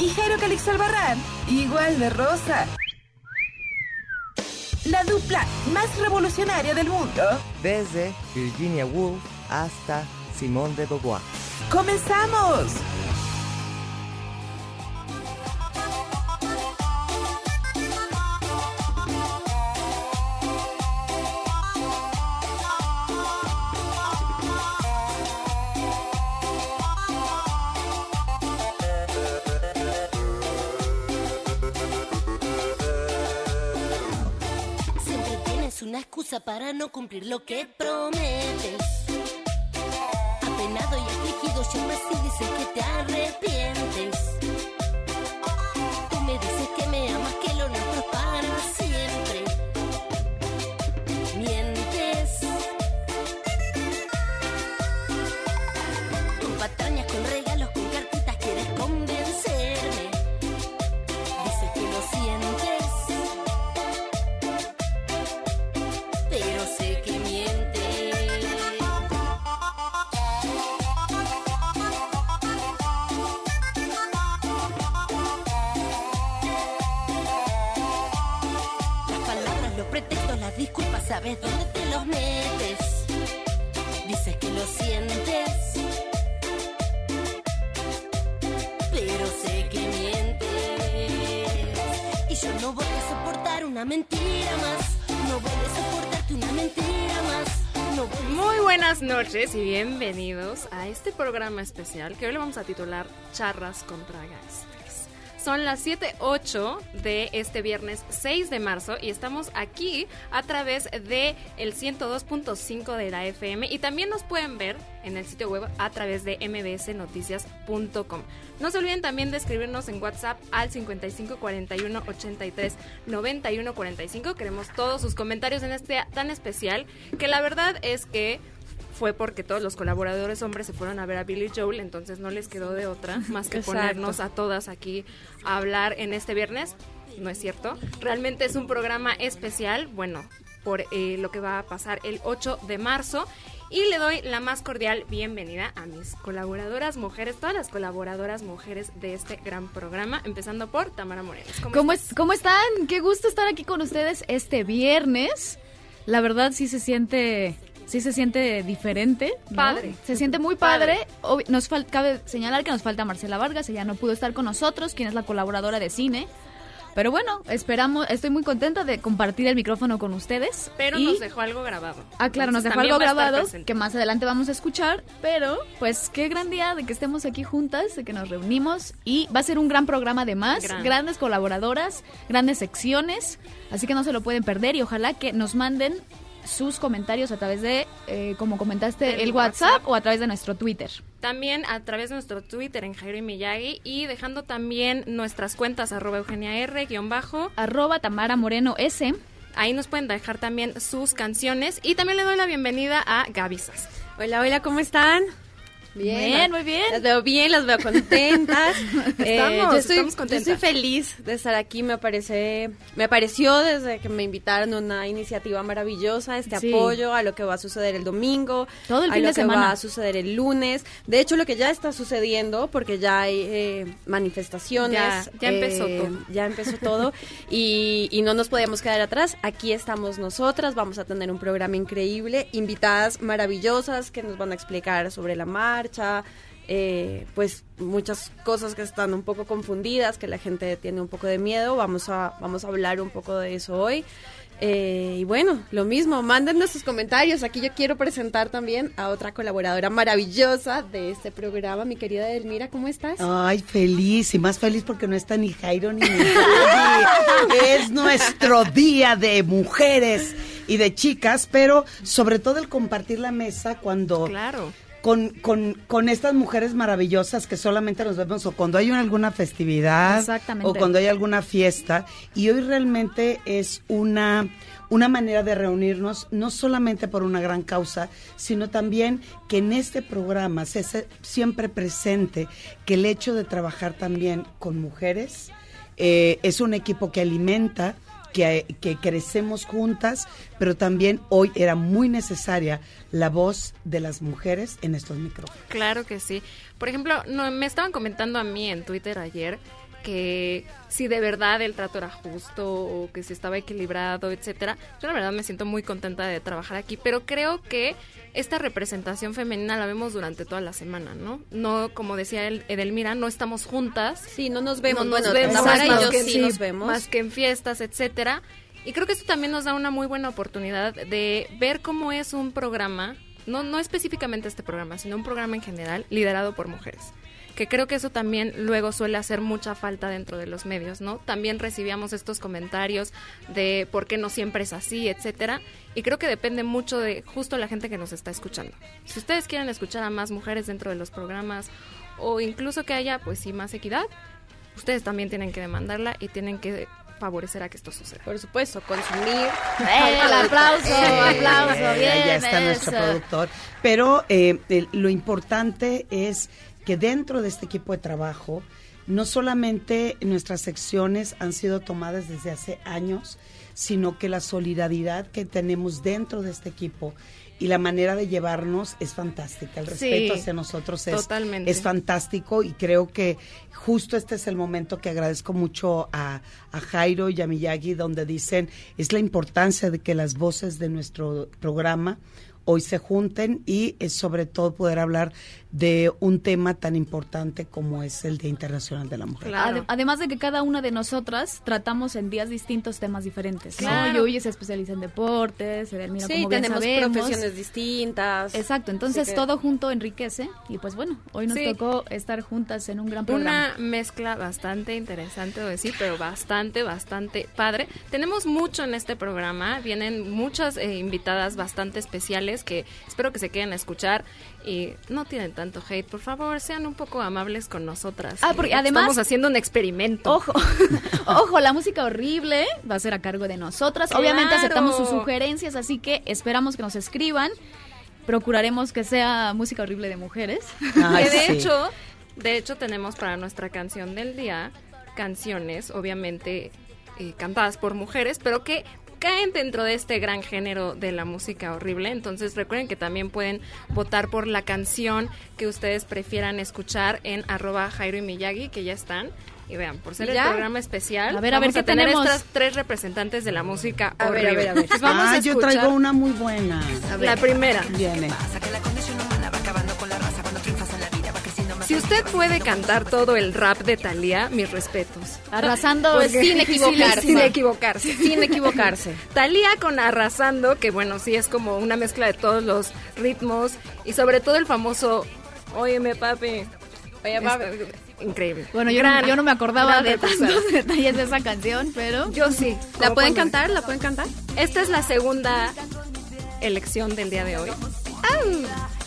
Y Jairo Calixto Albarrán, igual de rosa. La dupla más revolucionaria del mundo. desde Virginia Woolf hasta Simone de Beauvoir. ¡Comenzamos! Tienes una excusa para no cumplir lo que prometes. Apenado y afligido, siempre sí dices que te arrepientes. Sientes, pero sé que mientes. Y yo no voy a soportar una mentira más. No voy a soportarte una mentira más. Muy buenas noches y bienvenidos a este programa especial que hoy le vamos a titular Charras contra Gangsters. Son las 7.08 de este viernes 6 de marzo y estamos aquí a través de el 102.5 de la FM y también nos pueden ver en el sitio web a través de mbsnoticias.com. No se olviden también de escribirnos en WhatsApp al 55 41 83 91 45. Queremos todos sus comentarios en este tan especial que la verdad es que fue porque todos los colaboradores hombres se fueron a ver a Billy Joel, entonces no les quedó de otra más que Exacto. ponernos a todas aquí a hablar en este viernes. No es cierto. Realmente es un programa especial, bueno, por eh, lo que va a pasar el 8 de marzo. Y le doy la más cordial bienvenida a mis colaboradoras mujeres, todas las colaboradoras mujeres de este gran programa, empezando por Tamara Morelos. ¿Cómo, ¿Cómo, es, ¿Cómo están? Qué gusto estar aquí con ustedes este viernes. La verdad sí se siente, sí se siente diferente. ¿no? Padre. Se siente muy padre. Obvi- Nos cabe señalar que nos falta Marcela Vargas, ella no pudo estar con nosotros, quien es la colaboradora de cine. Pero bueno, esperamos, estoy muy contenta de compartir el micrófono con ustedes. Pero Y- nos dejó algo grabado. Ah, claro, nos dejó algo grabado que más adelante vamos a escuchar, pero pues qué gran día de que estemos aquí juntas, de que nos reunimos y va a ser un gran programa además, Gran. grandes colaboradoras, grandes secciones, así que no se lo pueden perder y ojalá que nos manden sus comentarios a través de, eh, como comentaste, el WhatsApp, WhatsApp. o a través de nuestro Twitter. También a través de nuestro Twitter en Jairo y Miyagi y dejando también nuestras cuentas arroba Eugenia R guion bajo. Arroba Tamara Moreno S. Ahí nos pueden dejar también sus canciones y también le doy la bienvenida a Gaby. Hola, hola, ¿cómo están? Bien, muy bien. Las veo bien, las veo contentas. Eh, Estamos, yo estoy, estamos yo contentas. estoy feliz de estar aquí. Me parece, me pareció desde que me invitaron una iniciativa maravillosa, este Sí. apoyo a lo que va a suceder el domingo, Todo el a fin lo de que semana. va a suceder el lunes. De hecho, lo que ya está sucediendo, porque ya hay eh, manifestaciones. Ya- ya empezó eh, todo. Ya empezó todo y, y no nos podíamos quedar atrás. Aquí estamos nosotras, vamos a tener un programa increíble, invitadas maravillosas que nos van a explicar sobre la marcha. eh, pues muchas cosas que están un poco confundidas, que la gente tiene un poco de miedo. Vamos a, vamos a hablar un poco de eso hoy. Eh, y bueno, lo mismo, mándennos sus comentarios. Aquí yo quiero presentar también a otra colaboradora maravillosa de este programa, mi querida Elmira, ¿cómo estás? Ay, feliz y más feliz porque no está ni Jairo ni Javi. Es nuestro día de mujeres y de chicas, pero sobre todo el compartir la mesa cuando Claro. Con, con, con estas mujeres maravillosas que solamente nos vemos o cuando hay una- alguna festividad o cuando hay alguna fiesta. Y hoy realmente es una, una manera de reunirnos, no solamente por una gran causa, sino también que en este programa se hace siempre presente que el hecho de trabajar también con mujeres eh, es un equipo que alimenta, que, crecemos juntas, pero también hoy era muy necesaria la voz de las mujeres en estos micrófonos. Claro que sí. Por ejemplo, no, me estaban comentando a mí en Twitter ayer que si de verdad el trato era justo o que si estaba equilibrado, etcétera. Yo la verdad me siento muy contenta de trabajar aquí, pero creo que esta representación femenina la vemos durante toda la semana, ¿no? No, como decía el- Edelmira, no estamos juntas. Sí, no nos vemos. No nos bueno, vemos y más yo que- sí nos vemos. Más que en fiestas, etcétera. Y creo que esto también nos da una muy buena oportunidad de ver cómo es un programa, no, no específicamente este programa, sino un programa en general liderado por mujeres. Que creo que eso también luego suele hacer mucha falta dentro de los medios, ¿no? También recibíamos estos comentarios de por qué no siempre es así, etcétera. Y creo que depende mucho de justo la gente que nos está escuchando. Si ustedes quieren escuchar a más mujeres dentro de los programas o incluso que haya, pues sí, más equidad, ustedes también tienen que demandarla y tienen que favorecer a que esto suceda. Por supuesto, consumir. ¡Eh, el aplauso, Eh, aplauso! ya- Bien, ya está nuestro eso. productor. Pero eh, lo importante es que dentro de este equipo de trabajo, no solamente nuestras secciones han sido tomadas desde hace años, sino que la solidaridad que tenemos dentro de este equipo y la manera de llevarnos es fantástica. El Sí, respeto hacia nosotros es, totalmente. es fantástico y creo que justo este es el momento que agradezco mucho a, a Jairo y a Miyagi, donde dicen es la importancia de que las voces de nuestro programa hoy se junten y eh, sobre todo poder hablar de un tema tan importante como es el Día Internacional de la Mujer. Claro. Además de que cada una de nosotras tratamos en días distintos temas diferentes. ¿no? Claro. Yuyi se especializa en deportes, Edelmira, Sí, como bien tenemos sabemos. profesiones distintas. Exacto, entonces que- todo junto enriquece y pues bueno, hoy nos Sí. tocó estar juntas en un gran programa. Una mezcla bastante interesante, decir, pero bastante, bastante padre. Tenemos mucho en este programa, vienen muchas eh, invitadas bastante especiales que espero que se queden a escuchar y no tienen tanto hate. Por favor, sean un poco amables con nosotras. Ah, que porque además- Estamos haciendo un experimento. Ojo, ojo, la música horrible va a ser a cargo de nosotras. Obviamente aceptamos sus sugerencias, así que esperamos que nos escriban. Procuraremos que sea música horrible de mujeres. Ay, que de sí. hecho, de hecho tenemos para nuestra canción del día canciones, obviamente eh, cantadas por mujeres, pero que caen dentro de este gran género de la música horrible. Entonces recuerden que también pueden votar por la canción que ustedes prefieran escuchar en arroba Jairo y Miyagi, que ya están. Y vean, por ser el ¿Ya? programa especial, A ver, a ver, vamos ¿qué tener tenemos? estas tres representantes de la música A ver, horrible. a ver, a ver. Pues vamos ah, a yo traigo una muy buena. la primera. Viene. Si usted puede cantar todo el rap de Thalía, mis respetos. Arrasando Porque- sin equivocarse. Sin equivocarse. Sin equivocarse. Talía con Arrasando, que bueno, sí es como una mezcla de todos los ritmos y sobre todo el famoso Óyeme papi. Oye, papi. Increíble. Bueno, yo, Gran- no, yo no me acordaba de tantos detalles de esa canción, pero... Yo sí. ¿La pueden cuando- cantar? ¿La pueden cantar? Esta es la segunda elección del día de hoy.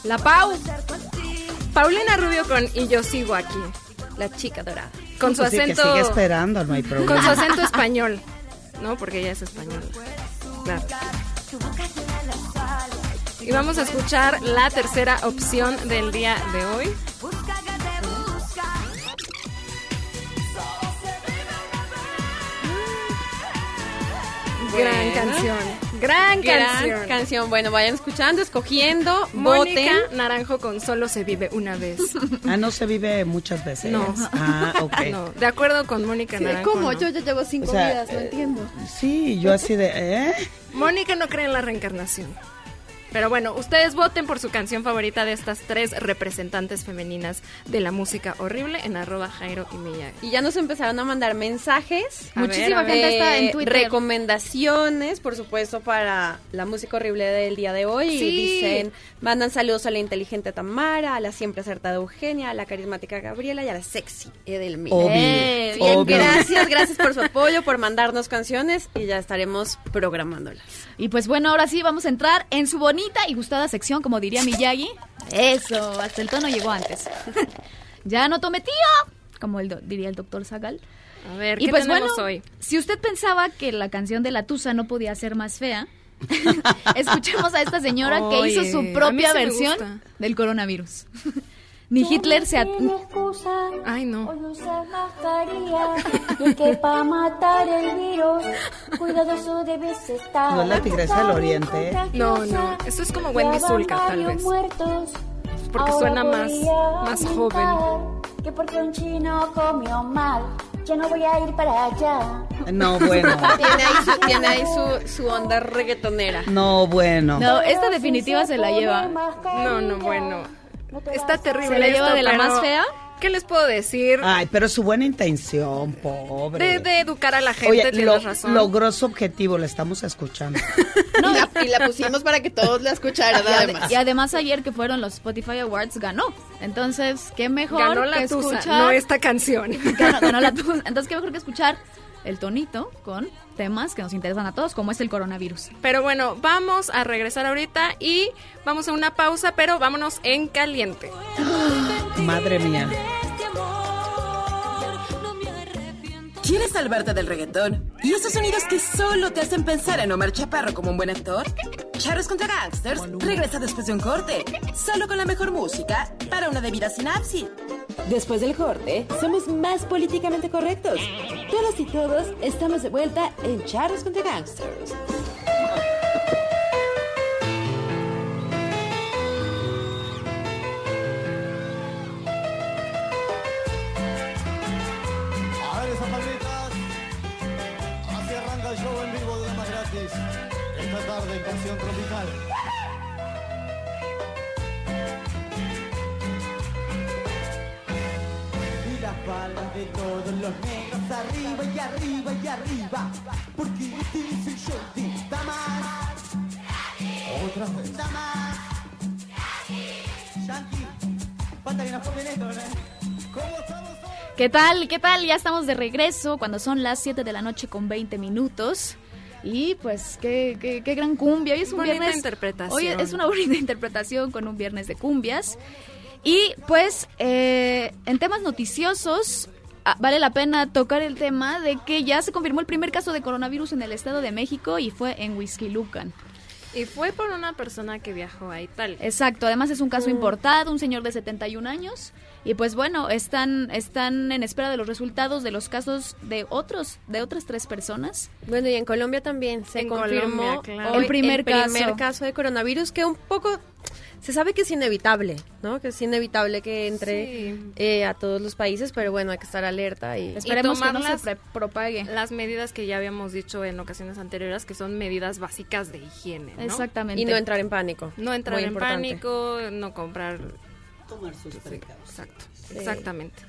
La Pau. Paulina Rubio con Y yo sigo aquí. La chica dorada. Con su Pues que acento sigue esperando, no hay problema. con su acento español, ¿no? Porque ella es española. Claro. Y vamos a escuchar la tercera opción del día de hoy. Gran Bueno. canción. Gran canción. Gran canción. Bueno, vayan escuchando, escogiendo, Mónica voten. Naranjo con Solo se vive una vez. Ah, no se vive muchas veces. No. Ah, ok. No, de acuerdo con Mónica Sí, Naranjo. ¿Cómo? no. Yo ya llevo cinco O sea, vidas, no eh, entiendo. Sí, yo así de, ¿eh? Mónica no cree en la reencarnación. Pero bueno, ustedes voten por su canción favorita de estas tres representantes femeninas de la música horrible en arroba Jairo y Miyagi. Y ya nos empezaron a mandar mensajes. A Muchísima ver. gente está en Twitter. Recomendaciones, por supuesto, para la música horrible del día de hoy. Sí. Y dicen, mandan saludos a la inteligente Tamara, a la siempre acertada Eugenia, a la carismática Gabriela y a la sexy Edelmira. Eh, Bien, gracias, gracias por su apoyo, por mandarnos canciones y ya estaremos programándolas. Y pues bueno, ahora sí vamos a entrar en su bonita y gustada sección, como diría Miyagi. Eso, hasta el tono llegó antes. ya no tome tío, como el diría el doctor Zagal. A ver, Y ¿qué pues tenemos bueno, hoy? si usted pensaba que la canción de la Tusa no podía ser más fea, escuchemos a esta señora que hizo su propia versión del coronavirus. Ni Hitler se... at- Ay, no. Hoy usa mascarilla y que para matar el virus cuidadoso debes estar. No es la tigresa del oriente, ¿eh? No, no, eso es como Wendy Zulka, tal vez. muertos. Porque Ahora suena más, más joven. Que porque un chino comió mal, ya no voy a ir para allá. No, bueno. Tiene ahí su, tiene ahí su, su onda reggaetonera. No, bueno. No, esta definitiva se la lleva. No, no, bueno. Está terrible. ¿Se la lleva esto, de la pero más fea? ¿Qué les puedo decir? Ay, pero su buena intención, pobre. De, de educar a la gente, Oye, tienes lo- razón. logró su objetivo, la estamos escuchando. y, la, y la pusimos para que todos la escucharan, Y, ade- además. y además ayer que fueron los Spotify Awards ganó. Entonces, qué mejor Ganó que la tusa, escuchar... no esta canción. Ganó, ganó la tusa. Entonces, qué mejor que escuchar el tonito con temas que nos interesan a todos, como es el coronavirus. Pero bueno, vamos a regresar ahorita y vamos a una pausa, pero vámonos en caliente. Madre mía. ¿Quieres salvarte del reggaetón? ¿Y esos sonidos que solo te hacen pensar en Omar Chaparro como un buen actor? Charros contra Gangsters regresa después de un corte, solo con la mejor música para una debida sinapsis. Después del corte, somos más políticamente correctos. Todas y todos estamos de vuelta en Charros contra Gangsters. Tarde en Pasión Tropical. Y las balas de todos los negros arriba y arriba y arriba. Porque dice yo más. Otra vez. Más. Yankee, falta que nos pongan esto, ¿eh? ¿Cómo estamos? ¿Qué tal? ¿Qué tal? Ya estamos de regreso cuando son las 7 de la noche con 20 minutos. Y pues, qué, qué, qué gran cumbia. Hoy es un Bonita viernes. interpretación. Hoy es una bonita interpretación con un viernes de cumbias. Y pues, eh, en temas noticiosos, ah, vale la pena tocar el tema de que ya se confirmó el primer caso de coronavirus en el Estado de México y fue en Whisky Lucan. Y fue por una persona que viajó a Italia. Exacto, además es un caso Mm. importado, un señor de 71 años. Y pues bueno, están, están en espera de los resultados de los casos de otros, de otras tres personas. Bueno, y en Colombia también se En confirmó Colombia, claro. hoy El primer primer caso. caso de coronavirus que un poco se sabe que es inevitable, ¿no? Que es inevitable que entre Sí. eh, a todos los países, pero bueno, hay que estar alerta y Esperemos que no tomarlas- se pre- propague. Las medidas que ya habíamos dicho en ocasiones anteriores, que son medidas básicas de higiene, ¿no? Exactamente. y no entrar en pánico. No entrar Muy en importante. pánico, no comprar... Tomar sus precauciones. exacto, exactamente.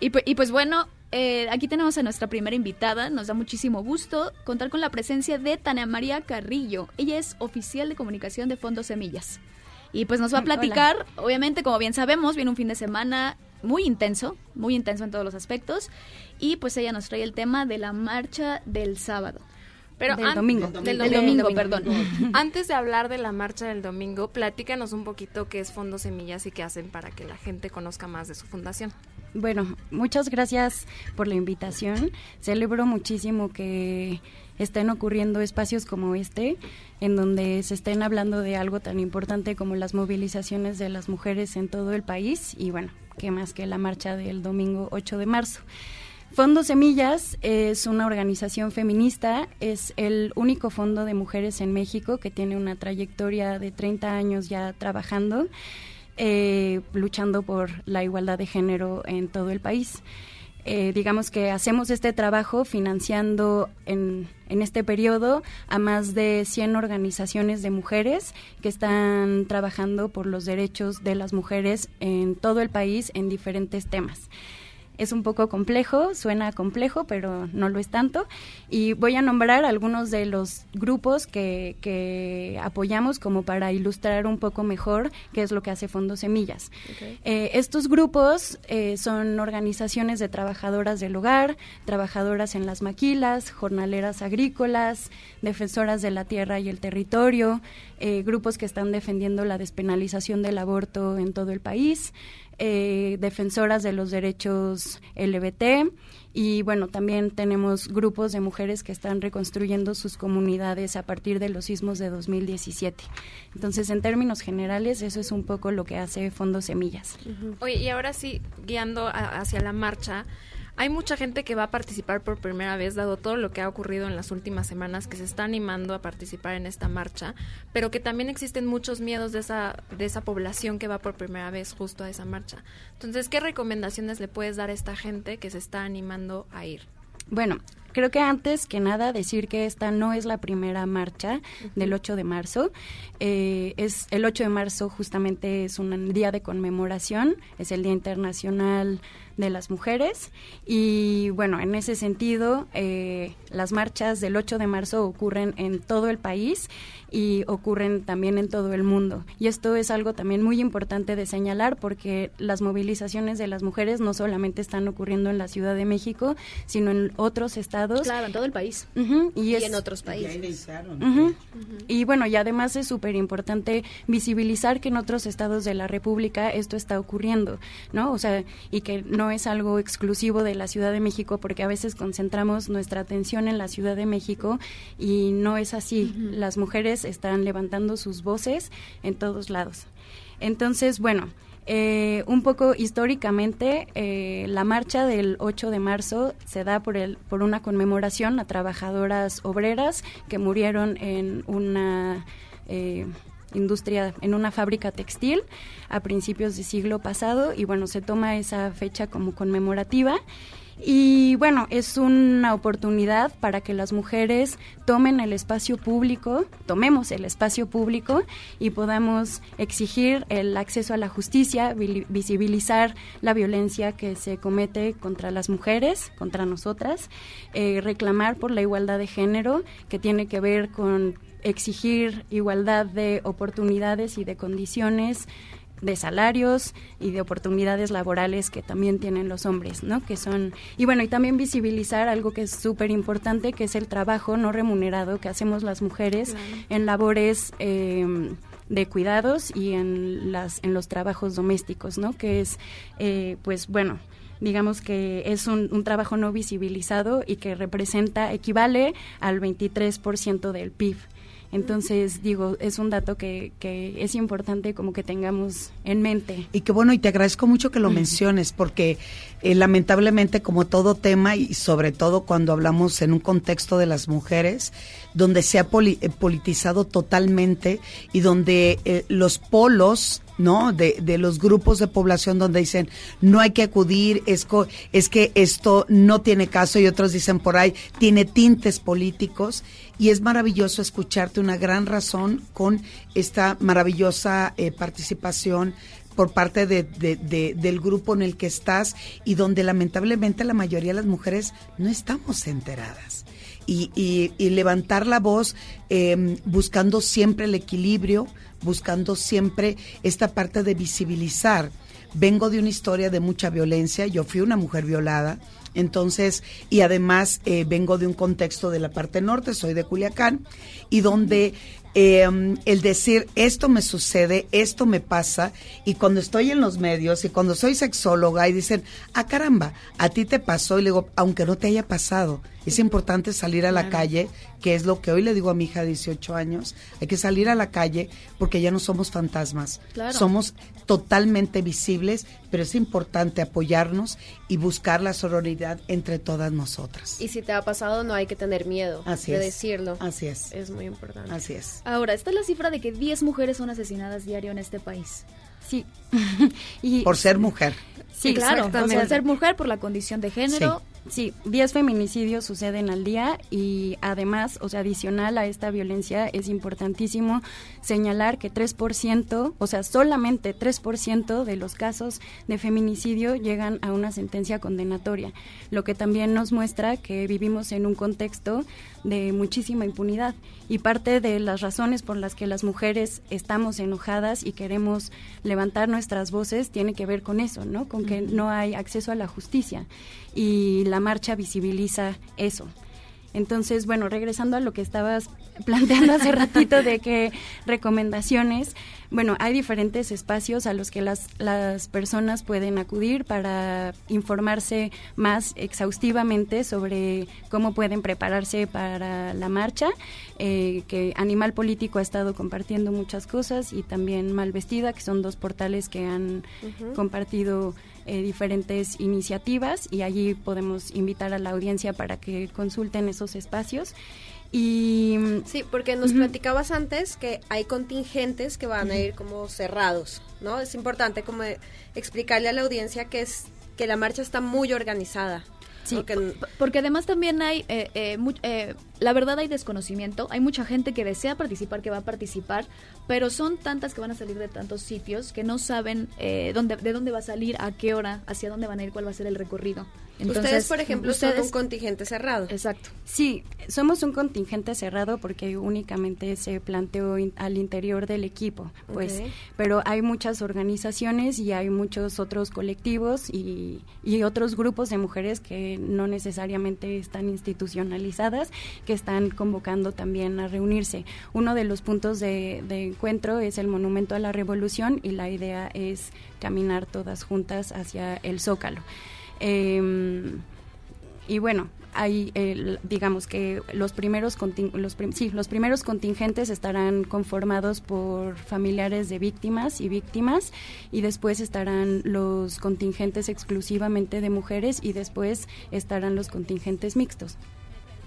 Y, pu- y pues bueno, eh, aquí tenemos a nuestra primera invitada. Nos da muchísimo gusto contar con la presencia de Tania María Carrillo. Ella es oficial de comunicación de Fondo Semillas. Y pues nos va a platicar, obviamente, como bien sabemos, viene un fin de semana muy intenso, muy intenso en todos los aspectos. Y pues ella nos trae el tema de la marcha del sábado. Pero Del domingo. Del Del domingo, domingo, perdón. Antes de hablar de la marcha del domingo, platícanos un poquito qué es Fondo Semillas y qué hacen para que la gente conozca más de su fundación. Bueno, muchas gracias por la invitación. Celebro muchísimo que estén ocurriendo espacios como este, en donde se estén hablando de algo tan importante como las movilizaciones de las mujeres en todo el país y bueno, qué más que la marcha del domingo 8 de marzo. Fondo Semillas es una organización feminista, es el único fondo de mujeres en México que tiene una trayectoria de 30 años ya trabajando, eh, luchando por la igualdad de género en todo el país. eh, digamos que hacemos este trabajo financiando en, en este periodo a más de 100 organizaciones de mujeres que están trabajando por los derechos de las mujeres en todo el país en diferentes temas es un poco complejo, suena complejo, pero no lo es tanto. Y voy a nombrar algunos de los grupos que, que apoyamos como para ilustrar un poco mejor qué es lo que hace Fondo Semillas. Eh, estos grupos eh, son organizaciones de trabajadoras del hogar, trabajadoras en las maquilas, jornaleras agrícolas, defensoras de la tierra y el territorio, eh, grupos que están defendiendo la despenalización del aborto en todo el país eh, defensoras de los derechos LBT y bueno, también tenemos grupos de mujeres que están reconstruyendo sus comunidades a partir de los sismos de 2017. Entonces, en términos generales, eso es un poco lo que hace Fondo Semillas. Oye, y ahora sí, guiando hacia la marcha, hay mucha gente que va a participar por primera vez, dado todo lo que ha ocurrido en las últimas semanas, que se está animando a participar en esta marcha, pero que también existen muchos miedos de esa, de esa población que va por primera vez justo a esa marcha. Entonces, ¿qué recomendaciones le puedes dar a esta gente que se está animando a ir? Bueno, creo que antes que nada decir que esta no es la primera marcha del 8 de marzo. Eh, es el 8 de marzo justamente es un día de conmemoración, es el Día Internacional de las mujeres y bueno, en ese sentido eh, las marchas del 8 de marzo ocurren en todo el país y ocurren también en todo el mundo. Y esto es algo también muy importante de señalar porque las movilizaciones de las mujeres no solamente están ocurriendo en la Ciudad de México, sino en otros estados. Claro, en todo el país. y, en otros países. Y bueno, y además es súper importante visibilizar que en otros estados de la República esto está ocurriendo, ¿no? O sea, y que no es algo exclusivo de la Ciudad de México porque a veces concentramos nuestra atención en la Ciudad de México y no es así. Las mujeres están levantando sus voces en todos lados. Entonces, bueno, eh, un poco históricamente, eh, la marcha del 8 de marzo se da por, el, por una conmemoración a trabajadoras obreras que murieron en una eh, industria, en una fábrica textil a principios del siglo pasado y bueno, se toma esa fecha como conmemorativa. Y bueno, es una oportunidad para que las mujeres tomen el espacio público, tomemos el espacio público y podamos exigir el acceso a la justicia, visibilizar la violencia que se comete contra las mujeres, contra nosotras, eh, reclamar por la igualdad de género, que tiene que ver con exigir igualdad de oportunidades y de condiciones de salarios y de oportunidades laborales que también tienen los hombres, ¿no? Que son y bueno y también visibilizar algo que es súper importante que es el trabajo no remunerado que hacemos las mujeres en labores em, de cuidados y en las en los trabajos domésticos, ¿no? Que es eh, pues bueno digamos que es un, un, trabajo no visibilizado y que representa, equivale al 23% del PIB. Entonces, digo, es un dato que, que es importante como que tengamos en mente. Y que bueno, y te agradezco mucho que lo menciones, porque eh, lamentablemente como todo tema y sobre todo cuando hablamos en un contexto de las mujeres, donde se ha eh, politizado totalmente y donde eh, los polos ¿no? De, los grupos de población donde dicen no hay que acudir, es, es que esto no tiene caso y otros dicen por ahí tiene tintes políticos y es maravilloso escucharte una gran razón con esta maravillosa participación por parte de, del grupo en el que estás y donde lamentablemente la mayoría de las mujeres no estamos enteradas. Y, y, levantar la voz em, buscando siempre el equilibrio, buscando siempre esta parte de visibilizar. Vengo de una historia de mucha violencia, yo fui una mujer violada, entonces, y además eh, vengo de un contexto de la parte norte, soy de Culiacán, y donde Em, el decir esto me sucede, esto me pasa, y cuando estoy en los medios y cuando soy sexóloga y dicen, ah caramba, a ti te pasó, y le digo, aunque no te haya pasado, es importante salir a la calle, que es lo que hoy le digo a mi hija de 18 años, hay que salir a la calle porque ya no somos fantasmas, somos totalmente visibles, pero es importante apoyarnos y buscar la sororidad entre todas nosotras. Y si te ha pasado no hay que tener miedo de decirlo. Así es. Es muy importante. Así es. Ahora, está la cifra de que 10 mujeres son asesinadas diario en este país. Sí. y, Por ser mujer. Sí, claro. Sea, ser mujer por la condición de género. Sí, 10 feminicidios suceden al día y además, o sea, adicional a esta violencia, es importantísimo señalar que 3%, o sea, solamente 3% de los casos de feminicidio llegan a una sentencia condenatoria, lo que también nos muestra que vivimos en un contexto de muchísima impunidad y parte de las razones por las que las mujeres estamos enojadas y queremos levantar nuestras voces tiene que ver con eso, ¿no? Con que no hay acceso a la justicia y la marcha visibiliza eso. Entonces, bueno, regresando a lo que estabas planteando hace ratito de que recomendaciones, bueno, hay diferentes espacios a los que las, las personas pueden acudir para informarse más exhaustivamente sobre cómo pueden prepararse para la marcha, eh, que Animal Político ha estado compartiendo muchas cosas y también Mal Vestida, que son dos portales que han compartido eh, diferentes iniciativas y allí podemos invitar a la audiencia para que consulten esos espacios. Y sí, porque nos platicabas antes que hay contingentes que van a ir como cerrados, ¿no? Es importante como explicarle a la audiencia que es que la marcha está muy organizada. Sí, porque, además también hay, eh, eh, eh, la verdad hay desconocimiento, hay mucha gente que desea participar, que va a participar, pero son tantas que van a salir de tantos sitios que no saben dónde, de dónde va a salir, a qué hora, hacia dónde van a ir, cuál va a ser el recorrido ustedes, por ejemplo, son un contingente cerrado. Exacto. Sí, somos un contingente cerrado porque únicamente se planteó al interior del equipo, pues. Pero hay muchas organizaciones y hay muchos otros colectivos y, y otros grupos de mujeres que no necesariamente están institucionalizadas, que están convocando también a reunirse. Uno de los puntos de, de encuentro es el Monumento a la Revolución y la idea es caminar todas juntas hacia el Zócalo. Em, y bueno, hay, digamos que los primeros, los, sí, los primeros contingentes estarán conformados por familiares de víctimas y víctimas y después estarán los contingentes exclusivamente de mujeres y después estarán los contingentes mixtos.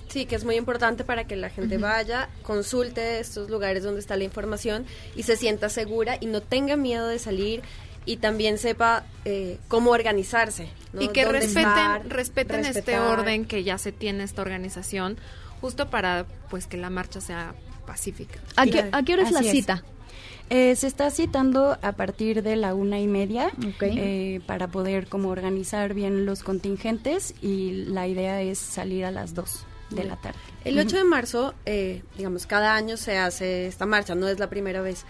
Sí, que es muy importante para que la gente vaya, consulte estos lugares donde está la información y se sienta segura y no tenga miedo de salir y también sepa eh, cómo organizarse. Y que respeten, respeten este orden que ya se tiene esta organización, justo para pues que la marcha sea pacífica. ¿A, qué, ¿a qué hora es la cita? Eh, se está citando a partir de la una y media eh, para poder como organizar bien los contingentes y la idea es salir a las dos de la tarde. El 8 de marzo, eh, digamos, cada año se hace esta marcha, no es la primera vez.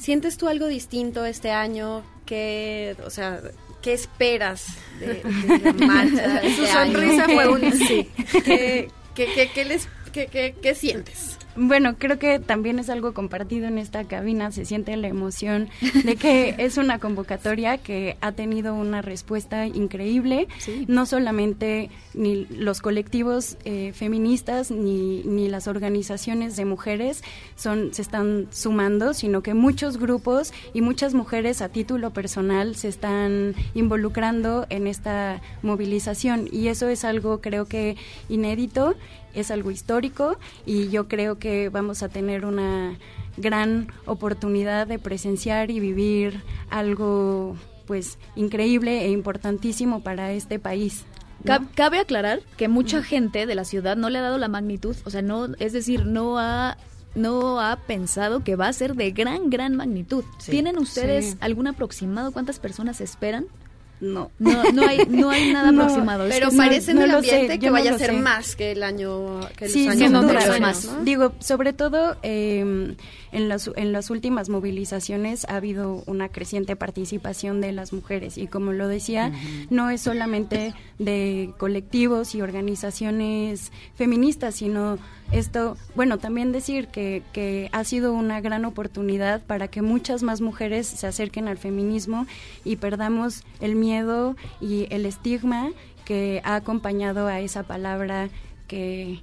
¿Sientes tú algo distinto este año? ¿Qué, o sea, qué esperas de, la marcha? Su este sonrisa fue un sí. ¿Qué, qué, qué, les, qué, qué sientes? Bueno, creo que también es algo compartido en esta cabina, se siente la emoción de que es una convocatoria que ha tenido una respuesta increíble, no solamente ni los colectivos eh, feministas ni, ni las organizaciones de mujeres son se están sumando, sino que muchos grupos y muchas mujeres a título personal se están involucrando en esta movilización. Y eso es algo creo que inédito es algo histórico y yo creo que vamos a tener una gran oportunidad de presenciar y vivir algo pues increíble e importantísimo para este país. Cabe aclarar que mucha gente de la ciudad no le ha dado la magnitud, o sea, no, es decir, no ha no ha pensado que va a ser de gran, gran magnitud. ¿Tienen ustedes algún aproximado cuántas personas esperan? No. No, no hay, no hay nada aproximado. Pero parece en el ambiente que vaya a ser más que el año que sí, los años más. Digo, sobre todo eh, en, las, en las últimas movilizaciones ha habido una creciente participación de las mujeres y como lo decía, no es solamente de colectivos y organizaciones feministas, sino esto, bueno, también decir que, que ha sido una gran oportunidad para que muchas más mujeres se acerquen al feminismo y perdamos el miedo y el estigma que ha acompañado a esa palabra que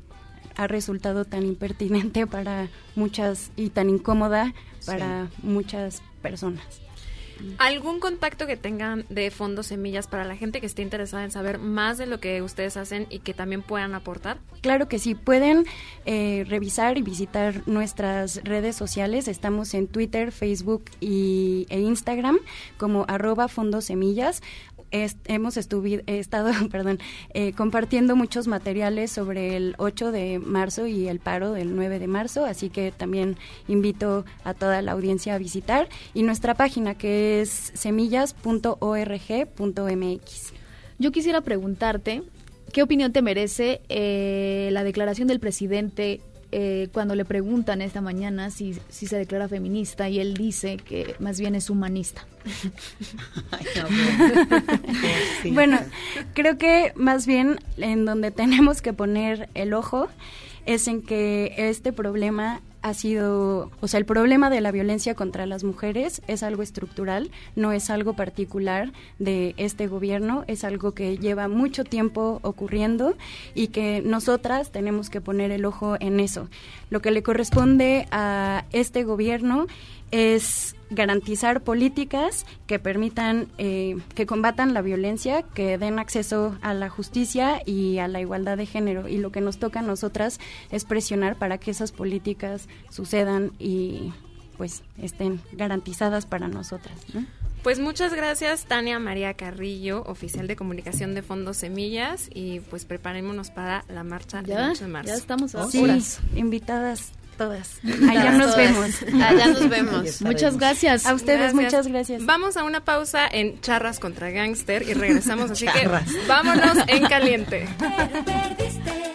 ha resultado tan impertinente para muchas y tan incómoda para muchas personas. ¿Algún contacto que tengan de Fondos Semillas para la gente que esté interesada en saber más de lo que ustedes hacen y que también puedan aportar? Claro que sí, pueden eh, revisar y visitar nuestras redes sociales. Estamos en Twitter, Facebook y, e Instagram como arroba Fondos Semillas. Hemos estado perdón, eh, compartiendo muchos materiales sobre el 8 de marzo y el paro del 9 de marzo, así que también invito a toda la audiencia a visitar y nuestra página que es semillas.org.mx. Yo quisiera preguntarte, ¿qué opinión te merece eh, la declaración del presidente eh, cuando le preguntan esta mañana si, si se declara feminista y él dice que más bien es humanista? Bueno, creo que más bien en donde tenemos que poner el ojo es en que este problema ha sido, o sea, el problema de la violencia contra las mujeres es algo estructural, no es algo particular de este gobierno, es algo que lleva mucho tiempo ocurriendo y que nosotras tenemos que poner el ojo en eso. Lo que le corresponde a este gobierno es garantizar políticas que permitan, eh, que combatan la violencia, que den acceso a la justicia y a la igualdad de género. Y lo que nos toca a nosotras es presionar para que esas políticas sucedan y pues estén garantizadas para nosotras. ¿no? Pues muchas gracias Tania María Carrillo, oficial de comunicación de Fondos Semillas y pues preparémonos para la marcha del 8 de marzo. ya estamos a Sí, horas. invitadas todas. Invitadas Allá nos todas. vemos. Allá nos vemos. Muchas gracias. A ustedes, muchas gracias. Vamos a una pausa en Charras contra Gangster y regresamos, así que vámonos en caliente. Otros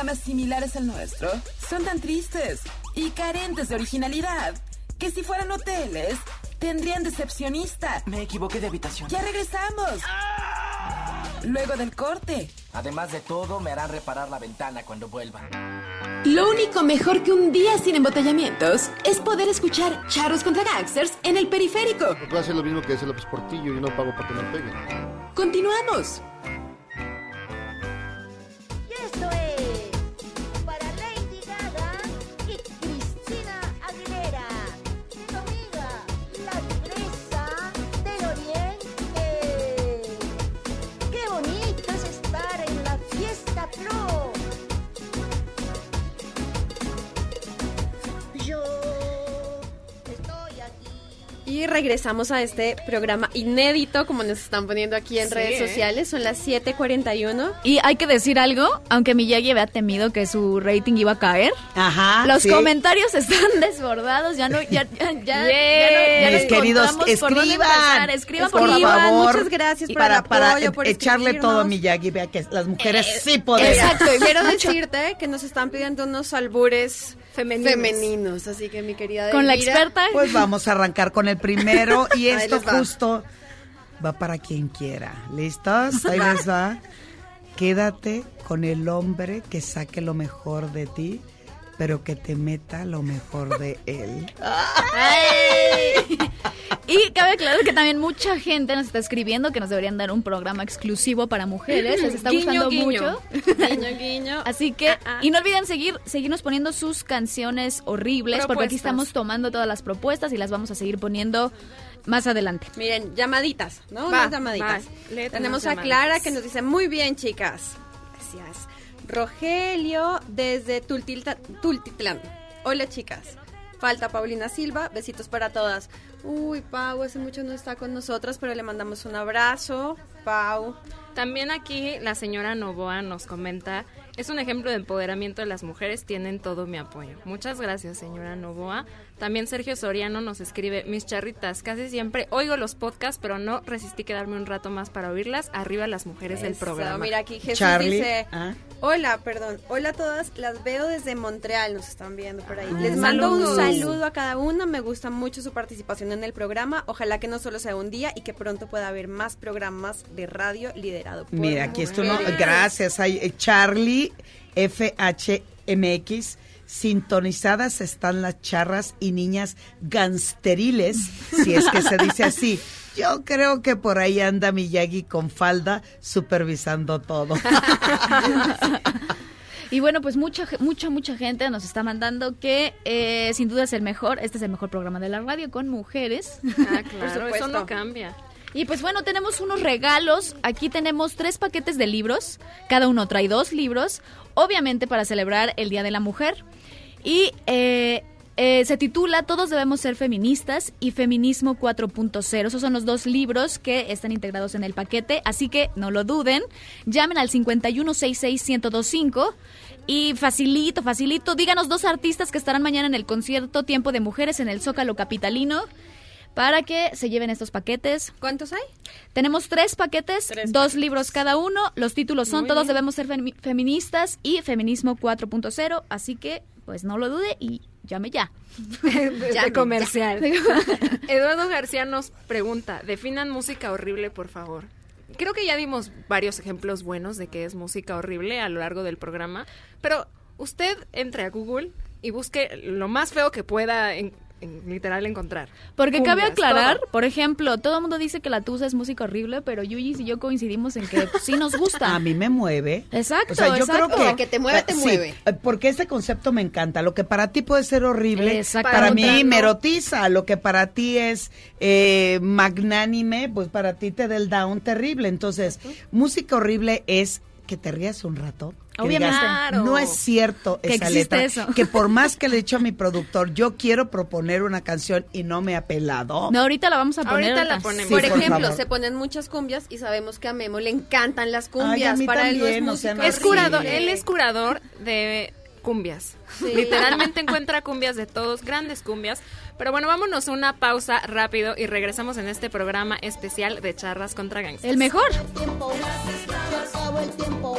programas similares al nuestro son tan tristes y carentes de originalidad que si fueran hoteles tendrían decepcionista. Me equivoqué de habitación. Ya regresamos. Luego del corte. Además de todo, me harán reparar la ventana cuando vuelva. Lo único mejor que un día sin embotellamientos es poder escuchar charros contra gangsters en el periférico. Puedo hacer lo mismo que hace López Portillo y no pago para que me peguen. Continuamos. Y esto es Y regresamos a este programa inédito, como nos están poniendo aquí en Sí, redes ¿eh? sociales. Son las 7:41. Y hay que decir algo, aunque Miyagi había temido que su rating iba a caer. Ajá. Los sí. comentarios están desbordados, ya no, ya, ya, ya, ya, no- ya Mis queridos, escriban. Escriban, por, por favor. Muchas gracias Y por el para, para apoyo, por echarle todo a Miyagi, vea que las mujeres sí podemos. Exacto, y quiero decirte que nos están pidiendo unos albures Femeninos. femeninos. así que mi querida Con la experta. Pues vamos a arrancar con el primero y esto les va. justo va para quien quiera. ¿Listos? Ahí les va. Quédate con el hombre que saque lo mejor de ti, pero que te meta lo mejor de él. ¡Ay! Y cabe aclarar que también mucha gente nos está escribiendo que nos deberían dar un programa exclusivo para mujeres. Les está Guiño, gustando guiño. mucho. Guiño, guiño. Así que, Ah, ah. y no olviden seguir, seguirnos poniendo sus canciones horribles, porque aquí estamos tomando todas las propuestas y las vamos a seguir poniendo más adelante. Miren, llamaditas, ¿no? Va, Unas llamaditas. va, Tenemos a Clara que nos dice, muy bien, chicas. Gracias. Rogelio desde Tultitlán. Hola, chicas. Falta Paulina Silva, besitos para todas. Uy, Pau, hace mucho no está con nosotras, pero le mandamos un abrazo. Pau. También aquí la señora Novoa nos comenta, es un ejemplo de empoderamiento de las mujeres, tienen todo mi apoyo. Muchas gracias, señora Novoa. También Sergio Soriano nos escribe, mis charritas, casi siempre oigo los podcasts, pero no resistí quedarme un rato más para oírlas. Arriba las mujeres del programa. Mira aquí Jesús Charlie. dice, Ah. hola, perdón, hola a todas, las veo desde Montreal, nos están viendo por ahí. Ah, Les mando un saludo a cada una, me gusta mucho su participación en el programa, ojalá que no solo sea un día y que pronto pueda haber más programas de radio liderado por Mira, aquí uno. mujeres. Gracias. Hay eh, Charlie FHMX. Sintonizadas están las charras y niñas gangsteriles, si es que se dice así. Yo creo que por ahí anda Miyagi con falda supervisando todo. Y bueno, pues mucha, mucha, mucha gente nos está mandando que eh, sin duda es el mejor, este es el mejor programa de la radio con mujeres. Ah, claro, eso supuesto. no cambia. Y pues bueno, tenemos unos regalos. Aquí tenemos tres paquetes de libros. Cada uno trae dos libros. Obviamente para celebrar el Día de la Mujer. Y eh, eh, se titula Todos debemos ser feministas y Feminismo 4.0. Esos son los dos libros que están integrados en el paquete, así que no lo duden. Llamen al 5166-1025 y facilito, facilito. Díganos dos artistas que estarán mañana en el concierto Tiempo de Mujeres en el Zócalo Capitalino para que se lleven estos paquetes. ¿Cuántos hay? Tenemos tres paquetes, dos libros cada uno. Los títulos son Muy Todos bien. debemos ser femi- feministas y Feminismo 4.0. Así que, pues no lo dude y llame ya. de comercial. Eduardo García nos pregunta, definan música horrible, por favor. Creo que ya dimos varios ejemplos buenos de que es música horrible a lo largo del programa, pero usted entre a Google y busque lo más feo que pueda en, en literal encontrar. Porque cabe aclarar, todo. por ejemplo, todo el mundo dice que la tusa es música horrible, pero Yuyis y yo coincidimos en que sí nos gusta. A mí me mueve. Exacto, O sea, yo exacto. creo que... O sea, que te mueve, te Sí, mueve. eh, porque este concepto me encanta. Lo que para ti puede ser horrible, Exacto. para Para mí me erotiza. Lo que para ti es eh, magnánime, pues para ti te da el down terrible. Entonces, música horrible es que te rías un rato. Que Obviamente. digas, Claro. no es cierto Que esa existe letra. eso. Que por más que le he dicho a mi productor, yo quiero proponer una canción y no me ha pelado. No, ahorita la vamos a poner. Ahorita la ponemos. Sí, por por ejemplo, favor. se ponen muchas cumbias y sabemos que a Memo le encantan las Ay, cumbias. a mí Para él no es también, no Es curador, él es curador de cumbias. Sí. Literalmente encuentra cumbias de todos, grandes cumbias. Pero bueno, vámonos a una pausa rápido y regresamos en este programa especial de charras contra gangsters. El mejor. tiempo, el tiempo.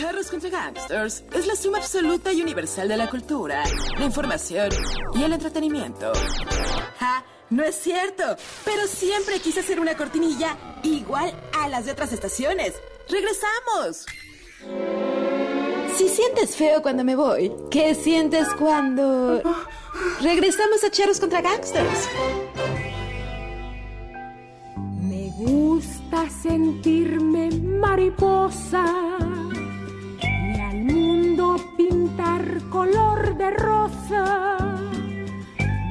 Charros contra Gangsters es la suma absoluta y universal de la cultura, la información y el entretenimiento. ¡Ja! No es cierto, pero siempre quise hacer una cortinilla igual a las de otras estaciones. ¡Regresamos! Si sientes feo cuando me voy, ¿qué sientes cuando... Regresamos a Charros contra Gangsters? Me gusta sentirme mariposa color de rosa.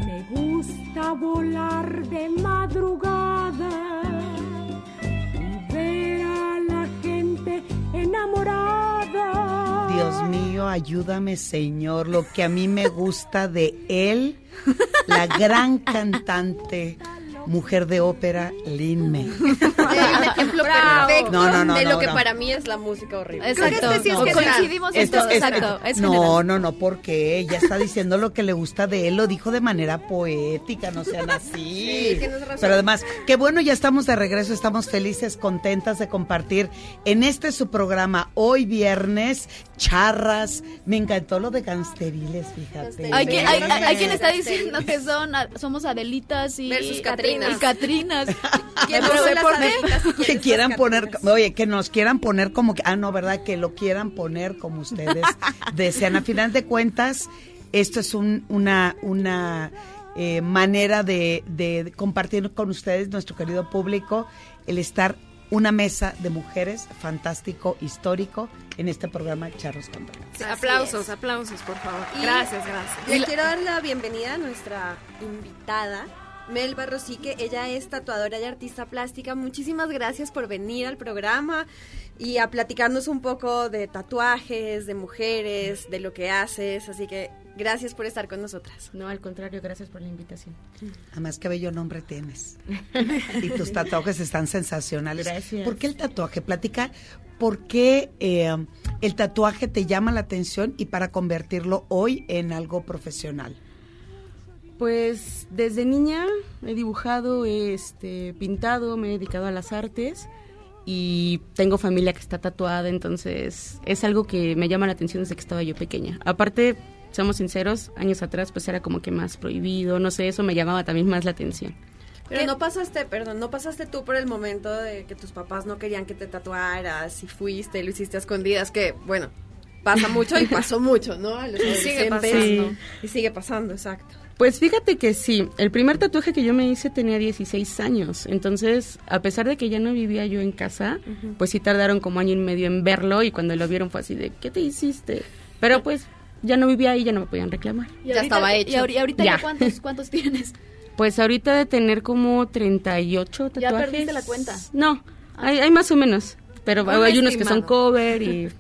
Me gusta volar de madrugada y ver a la gente enamorada. Dios mío, ayúdame, Señor. Lo que a mí me gusta de él, la gran cantante, mujer de ópera, Lin May. El ejemplo Bravo. perfecto No, no, no, de lo no, que para mí es la música horrible. Exacto. Este sí es coincidimos en Esto- todo, exacto. Es no, no, no, porque ella está diciendo lo que le gusta de él, lo dijo de manera poética, no sean así. Sí, tienes razón. Pero además, qué bueno, ya estamos de regreso, estamos felices, contentas de compartir en este su programa hoy viernes, charras. Me encantó lo de gangsteriles, fíjate. Hay, quien, hay, hay- hay quien está diciendo que son somos Adelitas y Versus Catrinas. Y Catrinas. ¿Quién Pero son sé las por qué. Adelitas y que quieran poner, oye, que nos quieran poner como que, ah, no, ¿verdad? Que lo quieran poner como ustedes desean. A final de cuentas, esto es un- una, una eh, manera de, de compartir con ustedes, nuestro querido público, el estar una mesa de mujeres, fantástico, histórico, en este programa Charros. Sí, aplausos, aplausos, por favor. Y Gracias, gracias. Le quiero dar la bienvenida a nuestra invitada, Melba Rosique. Ella es tatuadora y artista plástica. Muchísimas gracias por venir al programa y a platicarnos un poco de tatuajes, de mujeres, de lo que haces. Así que gracias por estar con nosotras. No, al contrario, gracias por la invitación. Además, qué bello nombre tienes. y tus tatuajes están sensacionales. Gracias. ¿Por qué el tatuaje? Platica, ¿por qué eh, el tatuaje te llama la atención y para convertirlo hoy en algo profesional? Pues desde niña he dibujado, he este, pintado, me he dedicado a las artes y tengo familia que está tatuada, entonces es algo que me llama la atención desde que estaba yo pequeña. Aparte, seamos sinceros, años atrás pues era como que más prohibido, no sé, eso me llamaba también más la atención. Pero no pasaste, perdón, no pasaste tú por el momento de que tus papás no querían que te tatuaras y fuiste, lo hiciste a escondidas, que bueno, pasa mucho y pasó mucho, ¿no? A los Y sigue pasando. Y sigue pasando, exacto. Pues fíjate que sí, el primer tatuaje que yo me hice tenía 16 años, entonces a pesar de que ya no vivía yo en casa, pues sí tardaron como año y medio en verlo y cuando lo vieron fue así de, ¿qué te hiciste? Pero pues ya no vivía ahí, ya no me podían reclamar. Y ahorita- Y, ahori- y ahorita ya, Ya. ¿cuántos, cuántos tienes? Pues ahorita de tener como 38 tatuajes. Ya perdiste la cuenta. No, hay, hay más o menos, pero Un hay unos que son cover y...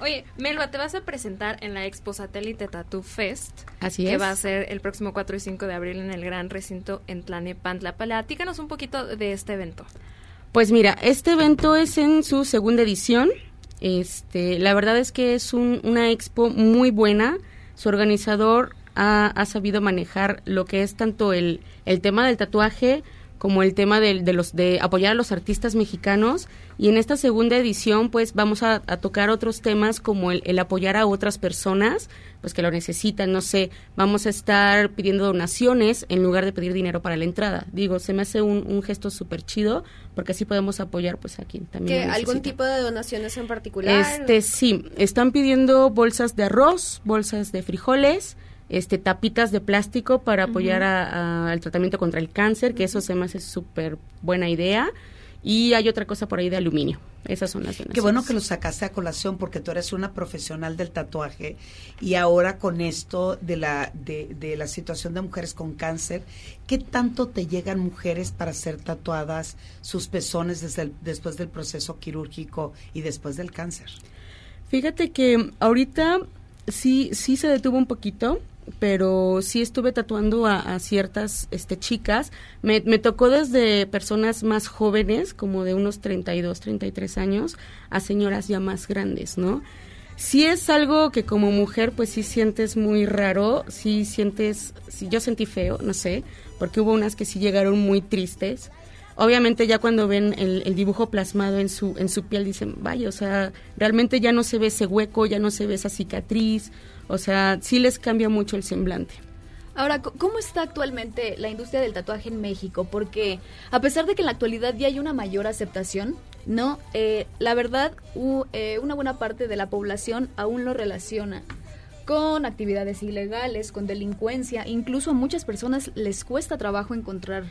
Oye, Melba, te vas a presentar en la Expo Satélite Tattoo Fest. Así que es. va a ser el próximo 4 y 5 de abril en el gran recinto en Tlanepantla. Platícanos un poquito de este evento. Pues mira, este evento es en su segunda edición. Este, la verdad es que es un- una expo muy buena. Su organizador ha, ha sabido manejar lo que es tanto el, el tema del tatuaje como el tema del- de, los de apoyar a los artistas mexicanos. Y en esta segunda edición pues vamos a, a tocar otros temas como el, el apoyar a otras personas pues que lo necesitan. No sé vamos a estar pidiendo donaciones en lugar de pedir dinero para la entrada. Digo se me hace un, un gesto súper chido porque así podemos apoyar pues a quien también ¿Qué, lo ¿Algún tipo de donaciones en particular? Este sí, están pidiendo bolsas de arroz, bolsas de frijoles, este tapitas de plástico para apoyar a- a- al tratamiento contra el cáncer, que eso se me hace súper buena idea. Y hay otra cosa por ahí de aluminio. Esas son las donaciones. Qué bueno que lo sacaste a colación porque tú eres una profesional del tatuaje y ahora con esto de la de, de la situación de mujeres con cáncer, ¿qué tanto te llegan mujeres para ser tatuadas sus pezones desde el- después del proceso quirúrgico y después del cáncer? Fíjate que ahorita sí, sí se detuvo un poquito, pero sí estuve tatuando a, ciertas este, chicas. Me, me tocó desde personas más jóvenes, como de unos 32, 33 años, a señoras ya más grandes, ¿no? Sí es algo que como mujer pues sí sientes muy raro, sí sientes, sí, yo sentí feo, no sé, porque hubo unas que sí llegaron muy tristes. Obviamente ya cuando ven el, el dibujo plasmado en su, en su piel dicen, vaya, o sea, realmente ya no se ve ese hueco, ya no se ve esa cicatriz, o sea, sí les cambia mucho el semblante. Ahora, ¿cómo está actualmente la industria del tatuaje en México? Porque a pesar de que en la actualidad ya hay una mayor aceptación, no, Eh, la verdad, u- eh, una buena parte de la población aún lo relaciona con actividades ilegales, con delincuencia, incluso a muchas personas les cuesta trabajo encontrar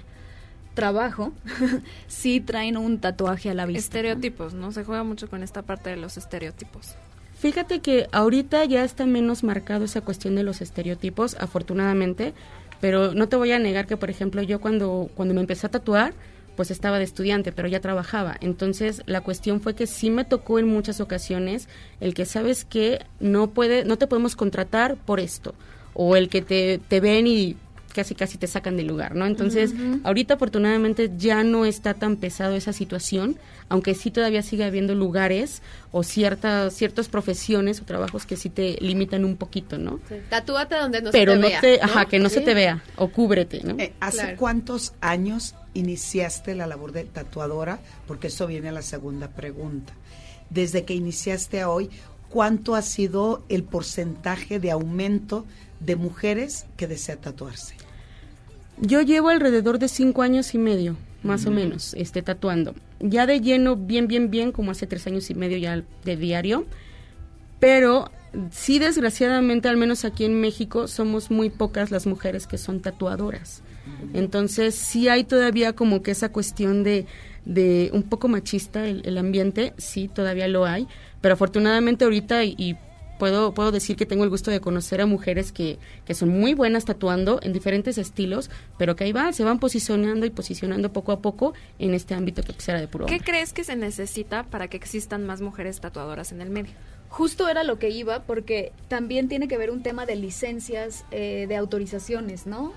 trabajo si traen un tatuaje a la vista. ¿no? Estereotipos, ¿no? Se juega mucho con esta parte de los estereotipos. Fíjate que ahorita ya está menos marcado esa cuestión de los estereotipos, afortunadamente, pero no te voy a negar que, por ejemplo, yo cuando, cuando me empecé a tatuar, pues estaba de estudiante, pero ya trabajaba. Entonces, la cuestión fue que sí me tocó en muchas ocasiones el que sabes que no puede, no te podemos contratar por esto, o el que te, te ven y casi casi te sacan del lugar, ¿no? Entonces, ahorita afortunadamente ya no está tan pesado esa situación, aunque sí todavía sigue habiendo lugares o ciertas ciertas profesiones o trabajos que sí te limitan un poquito, ¿no? Tatúate donde no Pero se te no vea. te, ajá, que no se Sí. te vea o cúbrete, ¿no? Eh, ¿Hace Claro. cuántos años iniciaste la labor de tatuadora? Porque eso viene a la segunda pregunta. Desde que iniciaste a hoy, ¿cuánto ha sido el porcentaje de aumento de mujeres que desea tatuarse? Yo llevo alrededor de cinco años y medio, más o menos, este, tatuando. Ya de lleno, bien, bien, bien, como hace tres años y medio ya de diario. Pero sí, desgraciadamente, al menos aquí en México, somos muy pocas las mujeres que son tatuadoras. Entonces, sí hay todavía como que esa cuestión de, de un poco machista el, el ambiente, sí, todavía lo hay. Pero afortunadamente ahorita, y, y puedo, puedo decir que tengo el gusto de conocer a mujeres que, que son muy buenas tatuando en diferentes estilos, pero que ahí van, se van posicionando y posicionando poco a poco en este ámbito que era de puro ¿Qué crees que se necesita para que existan más mujeres tatuadoras en el medio? Justo era lo que iba, porque también tiene que ver un tema de licencias, eh, de autorizaciones, ¿no?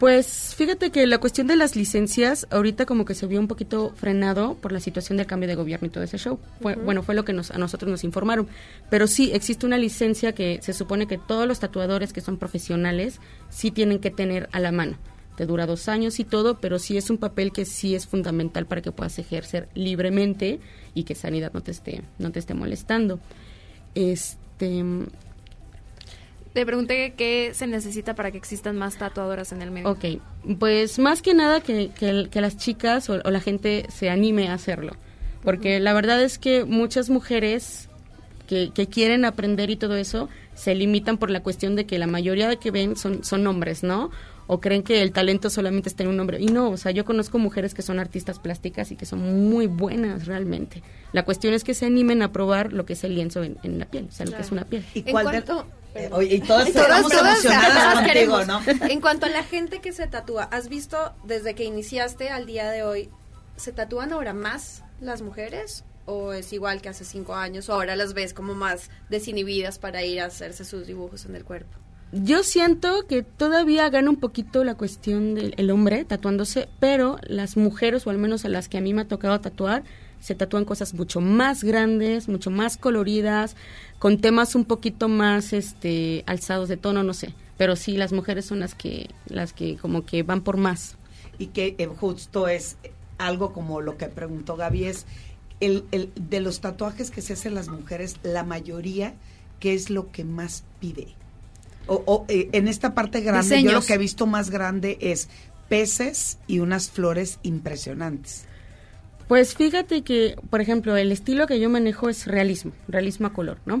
Pues fíjate que la cuestión de las licencias ahorita como que se vio un poquito frenado por la situación del cambio de gobierno y todo ese show. Fue. Bueno, fue lo que nos, a nosotros nos informaron. Pero sí, existe una licencia que se supone que todos los tatuadores que son profesionales sí tienen que tener a la mano. Te dura dos años y todo, pero sí es un papel que sí es fundamental para que puedas ejercer libremente y que sanidad no te esté, no te esté molestando. Este, Te pregunté qué se necesita para que existan más tatuadoras en el medio. Ok, pues más que nada que, que, que las chicas o, o la gente se anime a hacerlo. Porque la verdad es que muchas mujeres que, que quieren aprender y todo eso se limitan por la cuestión de que la mayoría de que ven son, son hombres, ¿no? O creen que el talento solamente está en un hombre. Y no, o sea, yo conozco mujeres que son artistas plásticas y que son muy buenas realmente. La cuestión es que se animen a probar lo que es el lienzo en, en la piel, o sea, lo que es una piel. ¿Y cuál de- Eh, oye, y todas Todas- estamos todas- emocionadas todas contigo. ¿no? En cuanto a la gente que se tatúa, ¿has visto desde que iniciaste al día de hoy, ¿se tatúan ahora más las mujeres? ¿O es igual que hace cinco años? ¿O ahora las ves como más desinhibidas para ir a hacerse sus dibujos en el cuerpo? Yo siento que todavía gana un poquito la cuestión del el hombre tatuándose, pero las mujeres, o al menos a las que a mí me ha tocado tatuar, se tatúan cosas mucho más grandes, mucho más coloridas, con temas un poquito más este alzados de tono, no sé. Pero sí, las mujeres son las que, las que como que van por más. y que eh, justo es algo como lo que preguntó Gaby es el, el de los tatuajes que se hacen las mujeres la mayoría qué es lo que más pide o, o, eh, en esta parte grande yo lo que he visto más grande es peces y unas flores impresionantes Pues fíjate que, por ejemplo, el estilo que yo manejo es realismo, realismo a color, ¿no?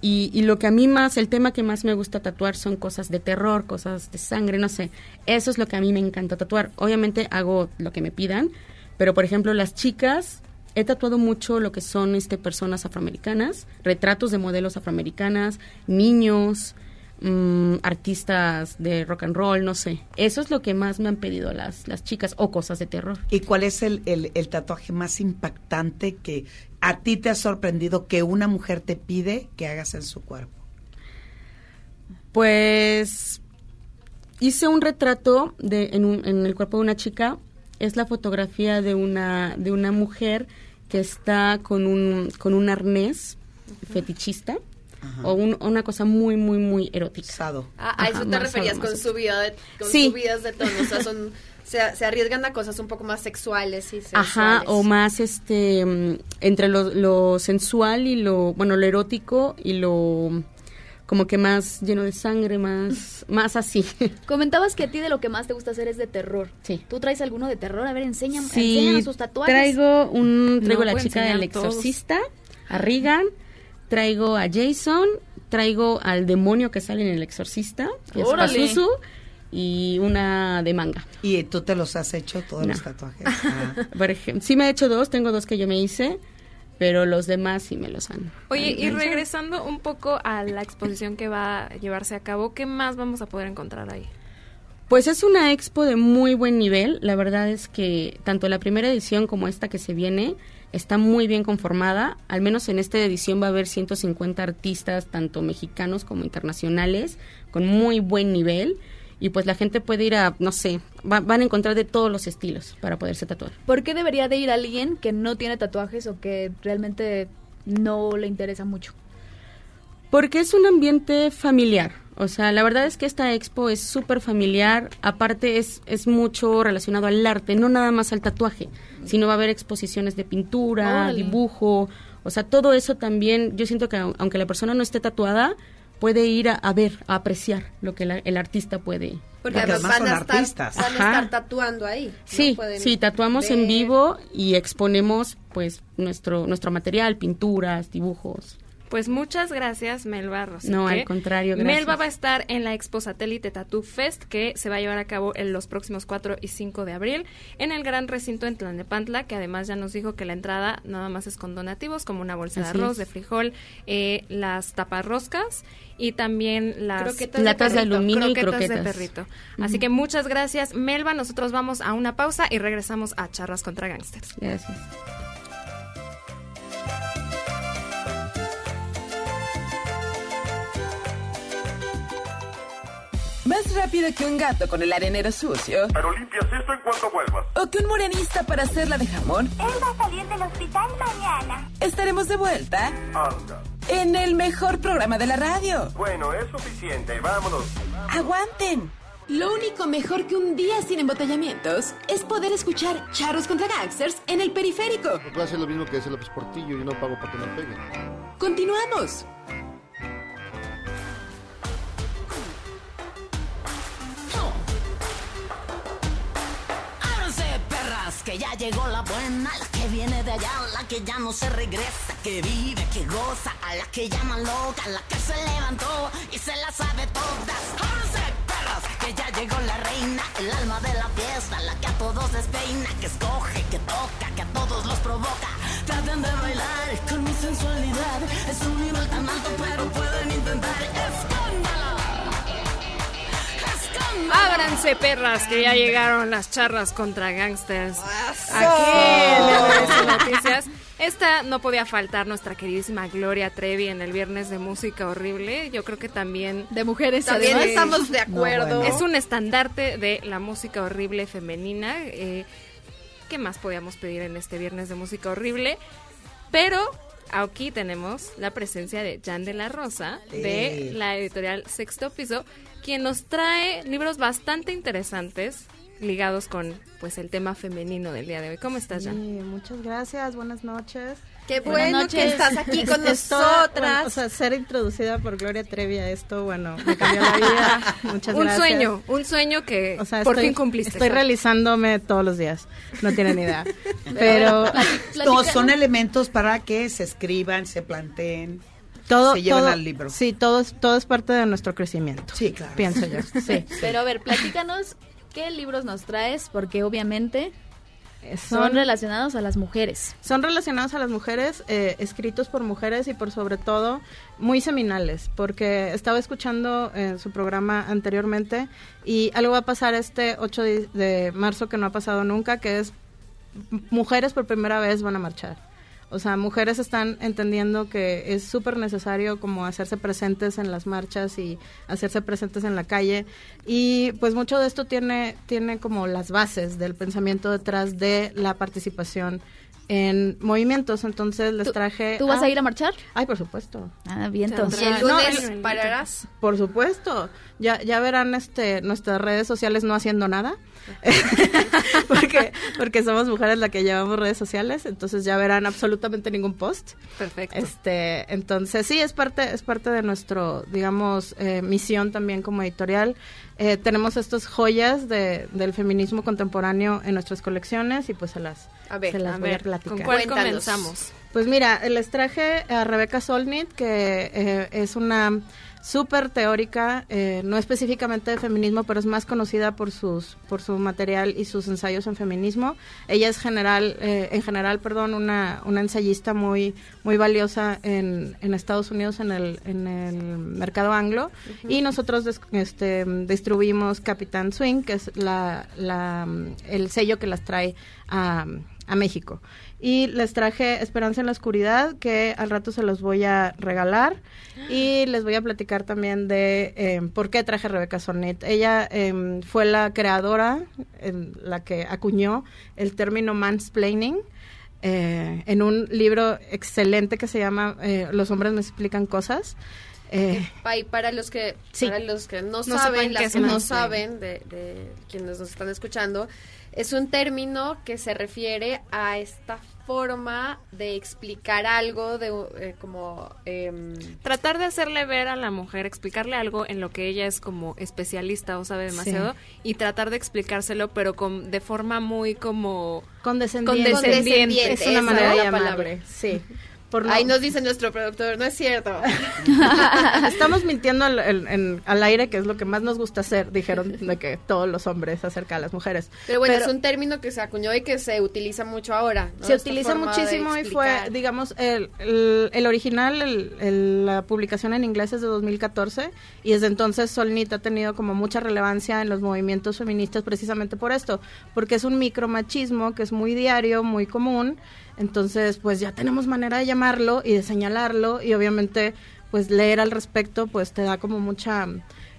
Y, y lo que a mí más, el tema que más me gusta tatuar son cosas de terror, cosas de sangre, no sé. Eso es lo que a mí me encanta tatuar. Obviamente hago lo que me pidan, pero por ejemplo las chicas, he tatuado mucho lo que son este personas afroamericanas, retratos de modelos afroamericanas, niños, mm, artistas de rock and roll, no sé. Eso es lo que más me han pedido las, las chicas, o cosas de terror. y cuál es el, el, el tatuaje más impactante que a ti te ha sorprendido que una mujer te pide que hagas en su cuerpo Pues hice un retrato de, en, un- en el cuerpo de una chica. Es la fotografía de una, de una mujer que está con un, con un arnés fetichista o un- una cosa muy, muy, muy erótica. Ah, a eso te referías con, subida de, con Sí. subidas de tono. O sea, son, se, se arriesgan a cosas un poco más sexuales y sensuales. Ajá, o más este mm, entre lo, lo sensual y lo, bueno, lo erótico y lo como que más lleno de sangre, más más así. Comentabas que a ti de lo que más te gusta hacer es de terror. Sí. ¿Tú traes alguno de terror? A ver, enséñame, Sí, enséñanos tus tatuajes. traigo un traigo No la chica del todos. exorcista, a Regan, traigo a Jason, traigo al demonio que sale en el exorcista, que es. Pazuzu, y una de manga. y tú te los has hecho todos No. los tatuajes Ah. Por ejemplo, sí me he hecho dos, tengo dos que yo me hice, pero los demás sí me los han. Oye, y han- regresando un poco a la exposición que va a llevarse a cabo, ¿qué más vamos a poder encontrar ahí? Pues es una expo de muy buen nivel. La verdad es que tanto la primera edición como esta que se viene está muy bien conformada. Al menos en esta edición va a haber 150 artistas, tanto mexicanos como internacionales, con muy buen nivel. Y pues la gente puede ir a, no sé, va- van a encontrar de todos los estilos para poderse tatuar. ¿Por qué debería de ir alguien que no tiene tatuajes o que realmente no le interesa mucho? Porque es un ambiente familiar. O sea, la verdad es que esta expo es súper familiar. Aparte, es, es mucho relacionado al arte, no nada más al tatuaje, sino va a haber exposiciones de pintura, dibujo. O sea, todo eso también, yo siento que au- aunque la persona no esté tatuada, puede ir a, a ver, a apreciar lo que la- el artista puede. Porque además van, a estar, van a Ajá. estar tatuando ahí. Sí, sí, tatuamos en vivo y exponemos pues nuestro nuestro material, pinturas, dibujos. Pues muchas gracias, Melba Rosete. No, al contrario, gracias. Melba va a estar en la Expo Satélite Tattoo Fest, que se va a llevar a cabo en los próximos 4 y 5 de abril, en el gran recinto en Tlalnepantla, que además ya nos dijo que la entrada nada más es con donativos, como una bolsa Así de arroz, es. de frijol, eh, las taparroscas y también las Croquetas de Latas de perrito. aluminio y de croquetas. perrito. Así que muchas gracias, Melba. Nosotros vamos a una pausa y regresamos a Charras contra Gangsters. Gracias. Más rápido que un gato con el arenero sucio. Pero limpias esto en cuanto vuelvas. O que un morenista para hacerla de jamón. Él va a salir del hospital mañana. Estaremos de vuelta Anda. en el mejor programa de la radio. Bueno, es suficiente. Vámonos. ¡Aguanten! Lo único mejor que un día sin embotellamientos es poder escuchar Charros contra Gangsters en el periférico. Puede hacer lo mismo que hace López Portillo y no pago para que me peguen. Continuamos. Que ya llegó la buena, la que viene de allá, la que ya no se regresa, que vive, que goza, a la que llaman loca, la que se levantó y se la sabe todas. ¡Jódense, perras! Que ya llegó la reina, el alma de la fiesta, la que a todos despeina, que escoge, que toca, que a todos los provoca. Traten de bailar con mi sensualidad, es un nivel tan alto, pero pueden intentar. ¡Escándalo! Ábranse, perras, que ya llegaron las charlas contra gangsters. Aquí en Noticias. Esta no podía faltar nuestra queridísima Gloria Trevi en el viernes de música horrible. Yo creo que también de mujeres También además. estamos de acuerdo. es un estandarte de la música horrible femenina. Eh, ¿Qué más podíamos pedir en este viernes de música horrible? Pero aquí tenemos la presencia de Jan de la Rosa de la editorial Sexto Piso, quien nos trae libros bastante interesantes ligados con pues el tema femenino del día de hoy. ¿Cómo estás, Jan? Sí, muchas gracias, buenas noches. Qué Buenas bueno que estás aquí con Esto- nosotras. bueno, o sea, ser introducida por Gloria Trevi a esto, bueno, me cambió la vida. Muchas un gracias. sueño, un sueño que O sea, por estoy, fin cumpliste. Estoy realizándome todos los días. No tienen idea. Pero No, son elementos para que se escriban, se planteen, todo, se lleven todo- al libro. Sí, todo es, todo es parte de nuestro crecimiento. Sí, claro. Pienso yo. Sí. Pero a ver, platícanos qué libros nos traes, porque obviamente son, Son- relacionados a las mujeres. Son relacionados a las mujeres, eh, escritos por mujeres y por sobre todo muy seminales, porque estaba escuchando eh, su programa anteriormente y algo va a pasar este 8 de, marzo que no ha pasado nunca, que es mujeres por primera vez van a marchar. O sea, mujeres están entendiendo que es súper necesario como hacerse presentes en las marchas y hacerse presentes en la calle. Y pues mucho de esto tiene, tiene como las bases del pensamiento detrás de la participación en movimientos. Entonces les traje... ¿Tú vas a ir a marchar? Ay, por supuesto. Ah, vientos. ¿Y el No, lunes el- pararás? Por supuesto. Ya, ya verán este, nuestras redes sociales no haciendo nada. porque, porque somos mujeres las que llevamos redes sociales, entonces ya verán absolutamente ningún post. Perfecto. Este, entonces sí, es parte, es parte de nuestro, digamos, eh, misión también como editorial. Eh, tenemos estas joyas de, del feminismo contemporáneo en nuestras colecciones y pues se las, A ver, se las a voy ver, a platicar. ¿con cuál Cuéntanos. comenzamos? Pues mira, les traje a Rebeca Solnit, que eh, es una súper teórica, eh, no específicamente de feminismo, pero es más conocida por sus por su material y sus ensayos en feminismo. Ella es general, eh, en general, perdón, una, una ensayista muy muy valiosa en, en Estados Unidos en el en el mercado anglo y nosotros des- este, distribuimos Capitán Swing, que es la, la el sello que las trae a, a México. Y les traje Esperanza en la Oscuridad, que al rato se los voy a regalar. Y les voy a platicar también de eh, por qué traje a Rebeca Sonnet. Ella eh, fue la creadora, en la que acuñó el término mansplaining. eh, en un libro excelente que se llama eh, Los hombres me explican cosas. Eh, y para los que Sí. para los que no, No saben, las que no saben de, de quienes nos están escuchando, es un término que se refiere a esta forma de explicar algo de eh, como em, Tratar de hacerle ver a la mujer, explicarle algo en lo que ella es como especialista o sabe demasiado y tratar de explicárselo, pero con, de forma muy como Condescendiente. condescendiente. Es una manera de la palabra. Sí. Por Ahí nos dice nuestro productor, no es cierto. Estamos mintiendo al, en- en- al aire, que es lo que más nos gusta hacer, dijeron de que todos los hombres acerca de las mujeres. Pero bueno, es un término que se acuñó y que se utiliza mucho ahora. ¿no? Se Esta utiliza muchísimo y fue, digamos, el, el, el original, el- la publicación en inglés es de 2014 y desde entonces Solnit ha tenido como mucha relevancia en los movimientos feministas precisamente por esto, porque es un micromachismo que es muy diario, muy común, entonces pues ya tenemos manera de llamarlo y de señalarlo y obviamente pues leer al respecto pues te da como mucha...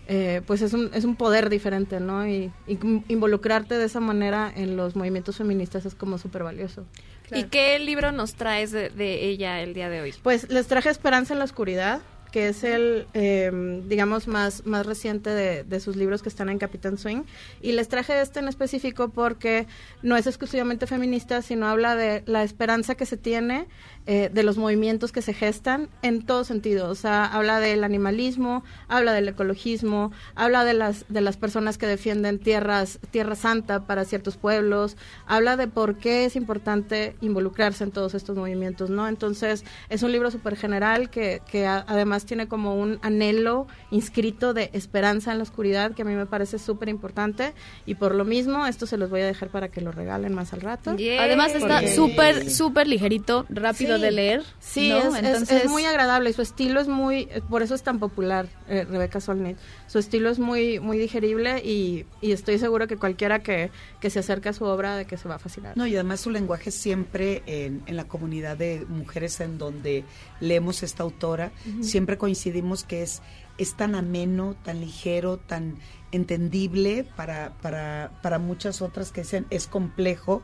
eh, pues es un, es un poder diferente, ¿no? Y, y involucrarte de esa manera en los movimientos feministas es como súper valioso. ¿Y qué libro nos traes de, de ella el día de hoy? Pues les traje Esperanza en la Oscuridad, que es el, eh, digamos, más, más reciente de, de sus libros que están en Capitán Swing. Y les traje este en específico porque no es exclusivamente feminista, sino habla de la esperanza que se tiene eh, de los movimientos que se gestan en todo sentido. O sea, habla del animalismo, habla del ecologismo, habla de las, de las personas que defienden tierras, tierra santa para ciertos pueblos, habla de por qué es importante involucrarse en todos estos movimientos, ¿no? Entonces, es un libro súper general que, que a- además tiene como un anhelo inscrito de esperanza en la oscuridad que a mí me parece súper importante y por lo mismo esto se los voy a dejar para que lo regalen más al rato. Además está súper, súper ligerito, rápido Sí. De leer. Sí, ¿no? es, es- Entonces, es muy agradable y su estilo es muy, por eso es tan popular eh, Rebeca Solnit. Su estilo es muy muy digerible y, y estoy seguro que cualquiera que, que se acerque a su obra de que se va a fascinar. No, y además su lenguaje siempre en, en la comunidad de mujeres en donde leemos esta autora, siempre coincidimos que es, es tan ameno, tan ligero, tan entendible para, para, para muchas otras que dicen es complejo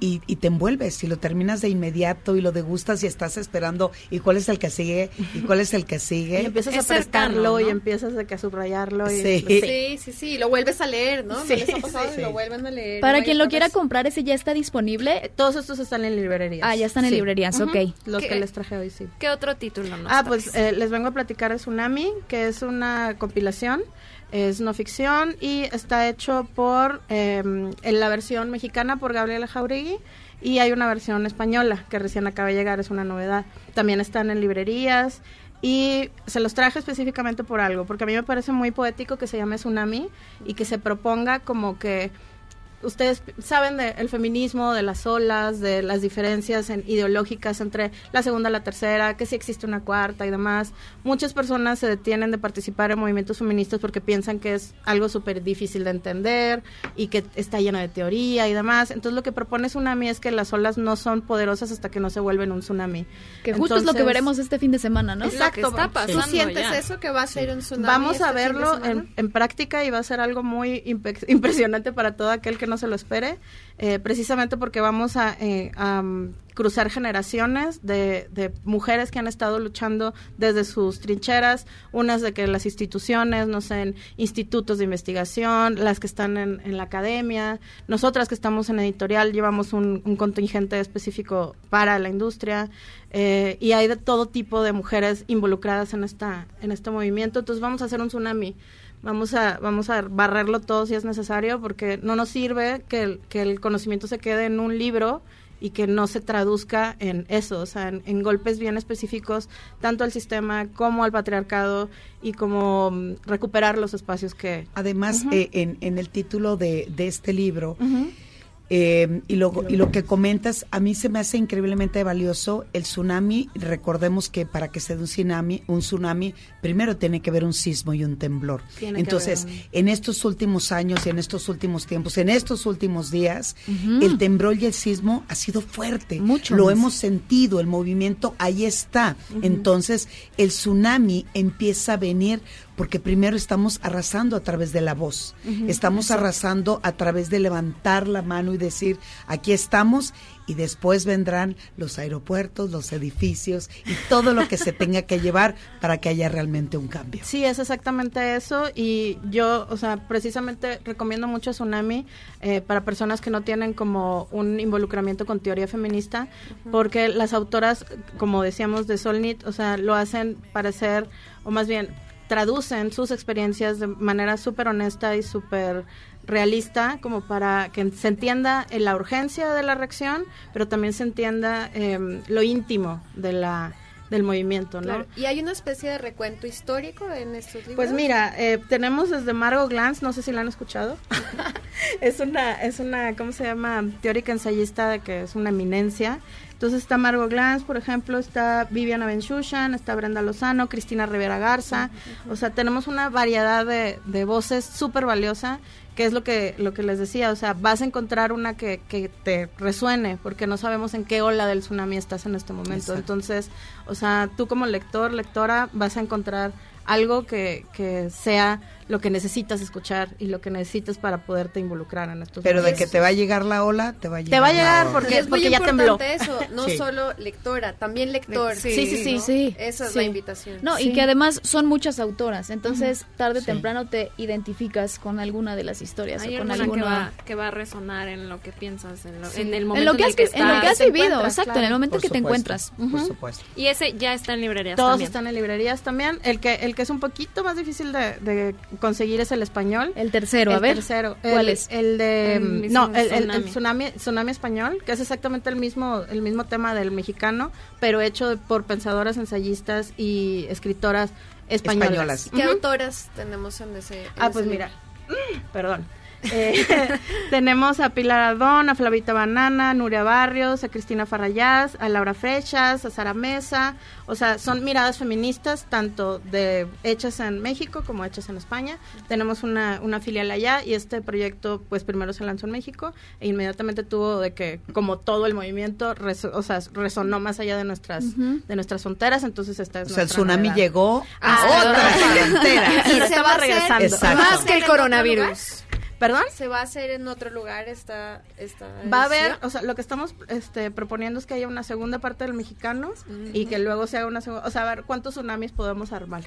y, y te envuelves y lo terminas de inmediato y lo degustas y estás esperando y cuál es el que sigue y cuál es el que sigue. Y empiezas Es a prestarlo cercano, y empiezas que a subrayarlo. Y Sí. Sí, sí, sí, lo vuelves a leer, ¿no? Sí, ¿No les ha pasado? sí. Lo vuelven a leer. para ¿no? quien lo quiera comprar, ese ya está disponible. Todos estos están en librerías. Ah, ya están en librerías, Ujú. ok. Los que les traje hoy, sí. ¿Qué otro título nos Ah, traes? pues eh, les vengo a platicar de Tsunami, que es una compilación, es no ficción y está hecho por, eh, en la versión mexicana por Gabriela Jauregui y hay una versión española que recién acaba de llegar, es una novedad. También están en librerías y se los traje específicamente por algo, porque a mí me parece muy poético que se llame Tsunami y que se proponga como que ustedes saben del feminismo, de las olas, de las diferencias en- ideológicas entre la segunda y la tercera, que si existe una cuarta y demás. Muchas personas se detienen de participar en movimientos feministas porque piensan que es algo súper difícil de entender y que está lleno de teoría y demás. Entonces lo que propone Tsunami es que las olas no son poderosas hasta que no se vuelven un tsunami. Que justo es lo que veremos este fin de semana, ¿no? Exacto. Lo que está pasando ¿Tú sientes ya. eso que va a ser un tsunami Vamos este a fin de verlo en, en práctica y va a ser algo muy impresionante para todo aquel que no se lo espere, eh, precisamente porque vamos a, eh, a, mm, cruzar generaciones de, de mujeres que han estado luchando desde sus trincheras, unas de que las instituciones, no sé, en institutos de investigación, las que están en, en la academia, nosotras que estamos en editorial llevamos un, un contingente específico para la industria eh, y hay de todo tipo de mujeres involucradas en esta en este movimiento, entonces vamos a hacer un tsunami. Vamos a, vamos a barrerlo todo si es necesario, porque no nos sirve que el, que el conocimiento se quede en un libro y que no se traduzca en eso, o sea, en, en golpes bien específicos, tanto al sistema como al patriarcado y como mm, recuperar los espacios que... Además, eh, en, en el título de, de este libro. Eh, y, lo, y lo que comentas, a mí se me hace increíblemente valioso el tsunami. Recordemos que para que se dé un tsunami, un tsunami, primero tiene que haber un sismo y un temblor. Tiene Entonces, un- en estos últimos años y en estos últimos tiempos, en estos últimos días, el temblor y el sismo ha sido fuerte. Mucho Lo más. hemos sentido, el movimiento ahí está. Entonces, el tsunami empieza a venir porque primero estamos arrasando a través de la voz. Estamos exacto. arrasando a través de levantar la mano y decir, aquí estamos, y después vendrán los aeropuertos, los edificios y todo lo que se tenga que llevar para que haya realmente un cambio. Sí, es exactamente eso y yo, o sea, precisamente recomiendo mucho Tsunami eh, para personas que no tienen como un involucramiento con teoría feminista, porque las autoras, como decíamos de Solnit, o sea, lo hacen parecer, o más bien traducen sus experiencias de manera súper honesta y súper realista como para que se entienda la urgencia de la reacción, pero también se entienda eh, lo íntimo de la del movimiento, ¿no? Claro. ¿Y hay una especie de recuento histórico en estos libros? Pues mira, eh, tenemos desde Margot Glantz, no sé si la han escuchado. es una, es una, ¿cómo se llama? Teórica ensayista de que es una eminencia. Entonces está Margot Glantz, por ejemplo, está Viviana Benchushan, está Brenda Lozano, Cristina Rivera Garza. O sea, tenemos una variedad de, de voces súper valiosa, que es lo que, lo que les decía. O sea, vas a encontrar una que, que te resuene, porque no sabemos en qué ola del tsunami estás en este momento. Exacto. Entonces, o sea, tú como lector, lectora, vas a encontrar algo que, que sea lo que necesitas escuchar y lo que necesitas para poderte involucrar en estos Pero de que te va a llegar la ola, te va a llegar. Te va a llegar porque- es muy porque ya tembló. importante eso, no Sí. solo lectora, también lector. Sí, sí, sí, ¿no? sí. Esa es Sí. la invitación. No, y Sí. que además son muchas autoras, entonces tarde o Sí. temprano te identificas con alguna de las historias Hay o con alguna que va, que va a resonar en lo que piensas, en, lo- Sí. en el En momento lo que has vi- en lo que has vivido, exacto, en el momento Por que te encuentras. por supuesto. Y ese ya está en librerías Todos también. están en librerías también. El que el que es un poquito más difícil de, de conseguir es el español. El tercero, el a ver. tercero. ¿Cuál el, es? El de El no, el, el- el Tsunami. tsunami, tsunami español, que es exactamente el mismo el mismo tema del mexicano, pero hecho por pensadoras, ensayistas y escritoras españolas. Españolas. ¿Qué autoras tenemos en ese en Ah, ese pues libro? mira, perdón. Eh, tenemos a Pilar Adón, a Flavita Banana, Nuria Barrios, a Cristina Farrayás, a Laura Frechas, a Sara Mesa. O sea, son miradas feministas, tanto de hechas en México como hechas en España. Tenemos una, una filial allá y este proyecto, pues primero se lanzó en México e inmediatamente tuvo de que, como todo el movimiento, reso- o sea, resonó más allá de nuestras, de nuestras fronteras. Entonces, esta es O sea, el tsunami novedad. llegó a Ah, otra frontera. Y se va estaba regresando. Exacto. más que el ¿En otro coronavirus. ¿Perdón? Se va a hacer en otro lugar esta esta Va a haber, o sea, lo que estamos este, proponiendo es que haya una segunda parte del mexicano y que luego se haga una segunda, o sea, a ver cuántos tsunamis podemos armar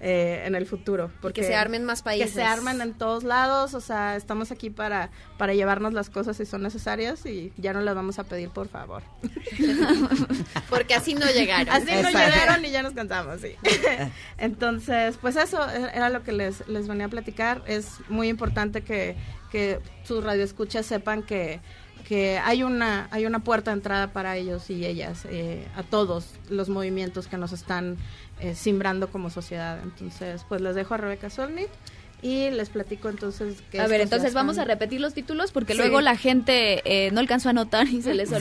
eh, en el futuro. Porque que se armen más países. Que se armen en todos lados, o sea, estamos aquí para, para llevarnos las cosas si son necesarias y ya no las vamos a pedir, por favor. Porque así no llegaron. Así no llegaron y ya nos cansamos, sí. Entonces, pues eso e- era lo que les, les venía a platicar. Es muy importante que, que sus radioescuchas sepan que, que hay una hay una puerta de entrada para ellos y ellas, eh, a todos los movimientos que nos están eh, simbrando como sociedad. Entonces, pues les dejo a Rebeca Solnit y les platico entonces que A ver, entonces vamos a repetir los títulos porque Sí. luego la gente eh, no alcanzó a anotar y se les Sí.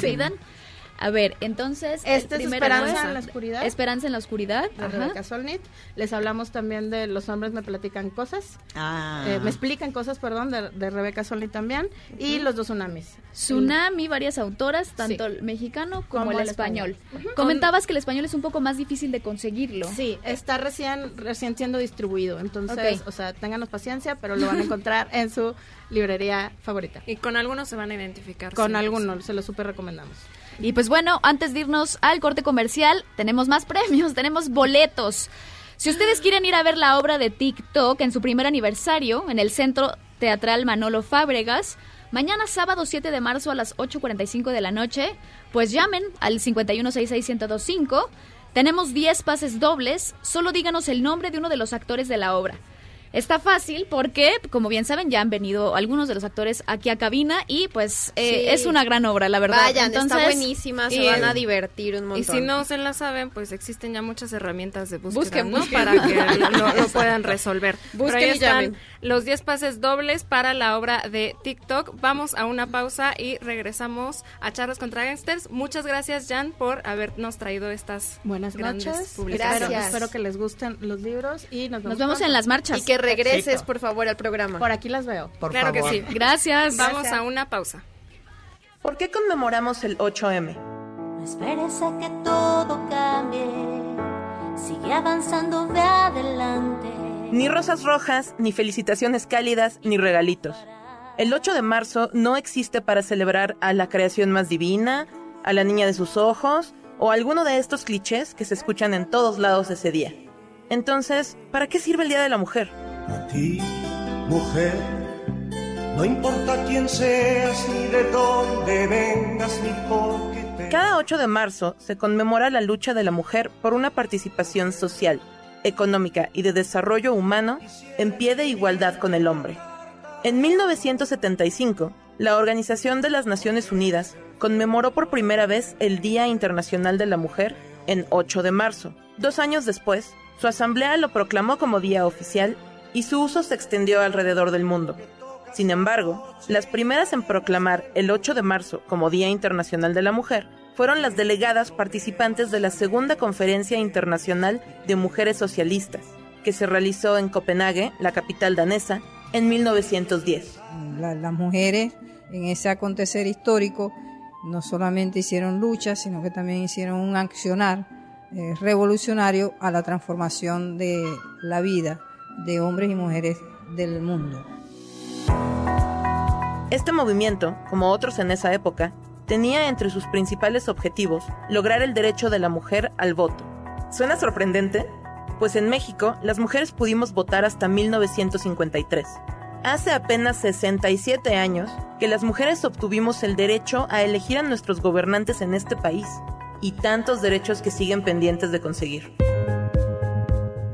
A ver, entonces... el Este es Esperanza en la oscuridad. Esperanza en la oscuridad. de. Rebeca Solnit. Les hablamos también de Los hombres me platican cosas. Ah. Eh, me explican cosas, perdón, de, de Rebeca Solnit también. Y Los dos tsunamis. Tsunami, varias autoras, tanto el mexicano como, Como el el español. Comentabas que el español es un poco más difícil de conseguirlo. Sí, está recién, recién siendo distribuido. Entonces, o sea, ténganos paciencia, pero lo van a encontrar en su librería favorita. Y con algunos se van a identificar. Con sí, algunos, se lo súper recomendamos. Y pues bueno, antes de irnos al corte comercial, tenemos más premios, tenemos boletos. Si ustedes quieren ir a ver la obra de TikTok en su primer aniversario en el Centro Teatral Manolo Fábregas, mañana sábado 7 de marzo a las 8.45 de la noche, pues llamen al 5166-1025. Tenemos 10 pases dobles, solo díganos el nombre de uno de los actores de la obra. Está fácil porque, como bien saben, ya han venido algunos de los actores aquí a cabina y pues eh, Sí. es una gran obra, la verdad. Vayan, está Entonces, buenísima, se y- van a divertir un montón. Y si no se la saben, pues existen ya muchas herramientas de búsqueda, Busquen, ¿no? busquen. Para que lo, lo- lo puedan resolver. Pero Busquen ahí y están llamen. los 10 pases dobles para la obra de TikTok. Vamos a una pausa y regresamos a Charlas contra Gangsters. Muchas gracias, Jan, por habernos traído estas Buenas grandes noches. publicaciones. Espero, espero que les gusten los libros y nos, Nos vemos en las marchas. Y que regreses, por favor, al programa. Por aquí las veo. Por claro favor. que sí. Gracias. Vamos Gracias. a una pausa. ¿Por qué conmemoramos el 8M? No esperes a que todo cambie. Sigue avanzando, ve adelante. Ni rosas rojas, ni felicitaciones cálidas, ni regalitos. El 8 de marzo no existe para celebrar a la creación más divina, a la niña de sus ojos o alguno de estos clichés que se escuchan en todos lados ese día. Entonces, ¿para qué sirve el Día de la Mujer? A ti, mujer, no importa quién seas, ni de dónde vengas, ni por qué te... Cada 8 de marzo se conmemora la lucha de la mujer por una participación social, económica y de desarrollo humano en pie de igualdad con el hombre. En 1975, la Organización de las Naciones Unidas conmemoró por primera vez el Día Internacional de la Mujer en 8 de marzo. Dos años después, su asamblea lo proclamó como día oficial y su uso se extendió alrededor del mundo. Sin embargo, las primeras en proclamar el 8 de marzo como Día Internacional de la Mujer fueron las delegadas participantes de la Segunda Conferencia Internacional de Mujeres Socialistas, que se realizó en Copenhague, la capital danesa, en 1910. La- las mujeres en ese acontecer histórico no solamente hicieron lucha, sino que también hicieron un accionar eh, revolucionario a la transformación de la vida de hombres y mujeres del mundo. Este movimiento, como otros en esa época, tenía entre sus principales objetivos lograr el derecho de la mujer al voto. ¿Suena sorprendente? Pues en México las mujeres pudimos votar hasta 1953. Hace apenas 67 años que las mujeres obtuvimos el derecho a elegir a nuestros gobernantes en este país y tantos derechos que siguen pendientes de conseguir.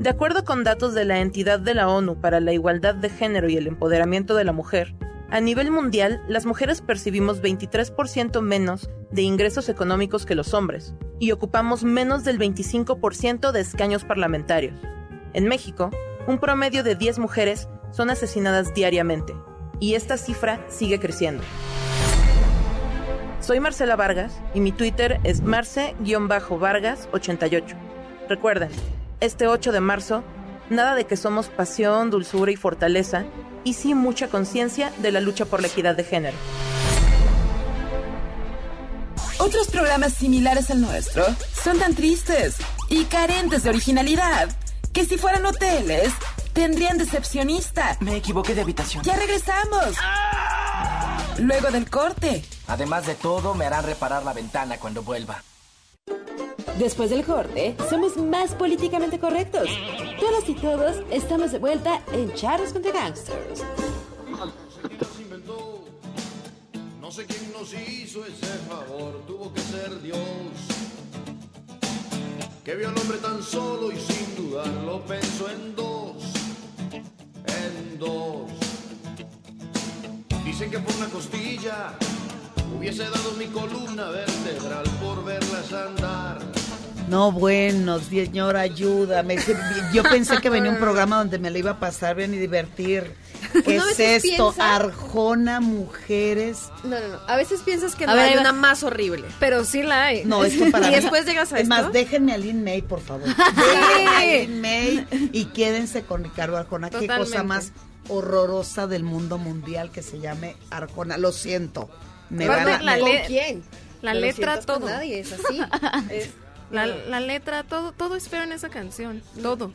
De acuerdo con datos de la entidad de la ONU para la Igualdad de Género y el Empoderamiento de la Mujer, a nivel mundial las mujeres percibimos 23% menos de ingresos económicos que los hombres y ocupamos menos del 25% de escaños parlamentarios. En México, un promedio de 10 mujeres son asesinadas diariamente y esta cifra sigue creciendo. Soy Marcela Vargas y mi Twitter es marce-vargas88. Recuerden, este 8 de marzo, nada de que somos pasión, dulzura y fortaleza, y sí mucha conciencia de la lucha por la equidad de género. Otros programas similares al nuestro son tan tristes y carentes de originalidad que si fueran hoteles tendrían decepcionista. Me equivoqué de habitación. Ya regresamos. Luego del corte. Además de todo, me harán reparar la ventana cuando vuelva. Después del corte, somos más políticamente correctos. Todas y todos estamos de vuelta en Charros contra Gangsters. No sé quién nos hizo ese favor, tuvo que ser Dios. Que vio al hombre tan solo y sin dudarlo pensó en dos, en dos. Dicen que por una costilla hubiese dado mi columna vertebral por verlas andar. No, bueno, señor, ayúdame. Yo pensé que venía un programa donde me lo iba a pasar bien y divertir. ¿Qué Uno a es esto? piensa- Arjona, mujeres. No, no, no. A veces piensas que A no ver, hay una más horrible. Pero sí la hay. No, esto para Y mí- después llegas a Es esto. más, déjenme a Lin May, por favor. Déjenme a Lin May y quédense con Ricardo Arjona. Qué cosa más horrorosa del mundo mundial que se llame Arjona. Lo siento. Me van a- la le- quién? La letra, con todo. nadie, es así. Es- La, la letra, todo, todo es feo en esa canción. Todo.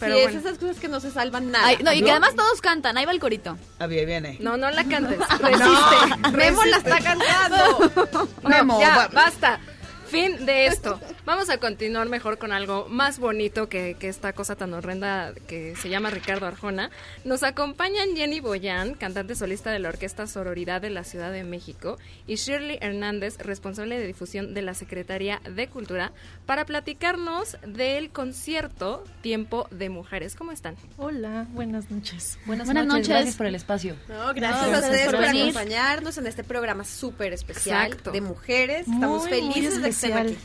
Pero sí, bueno. es esas cosas que no se salvan nada. Ay, no, y ¿No? que además todos cantan, ahí va el corito. Ah, bien, viene. No, no la cantes. No, Resiste. Memo la está cantando. No, Memo, ya, va- basta. Fin de esto. Vamos a continuar mejor con algo más bonito que, que esta cosa tan horrenda que se llama Ricardo Arjona. Nos acompañan Jenny Boyan, cantante solista de la Orquesta Sororidad de la Ciudad de México, y Shirley Hernández, responsable de difusión de la Secretaría de Cultura, para platicarnos del concierto Tiempo de Mujeres. ¿Cómo están? Hola, buenas noches. Buenas, Buenas noches, noches. gracias por el espacio. No, gracias No, a ustedes por por, venir. acompañarnos en este programa súper especial Exacto. de mujeres. Estamos Muy, felices muy de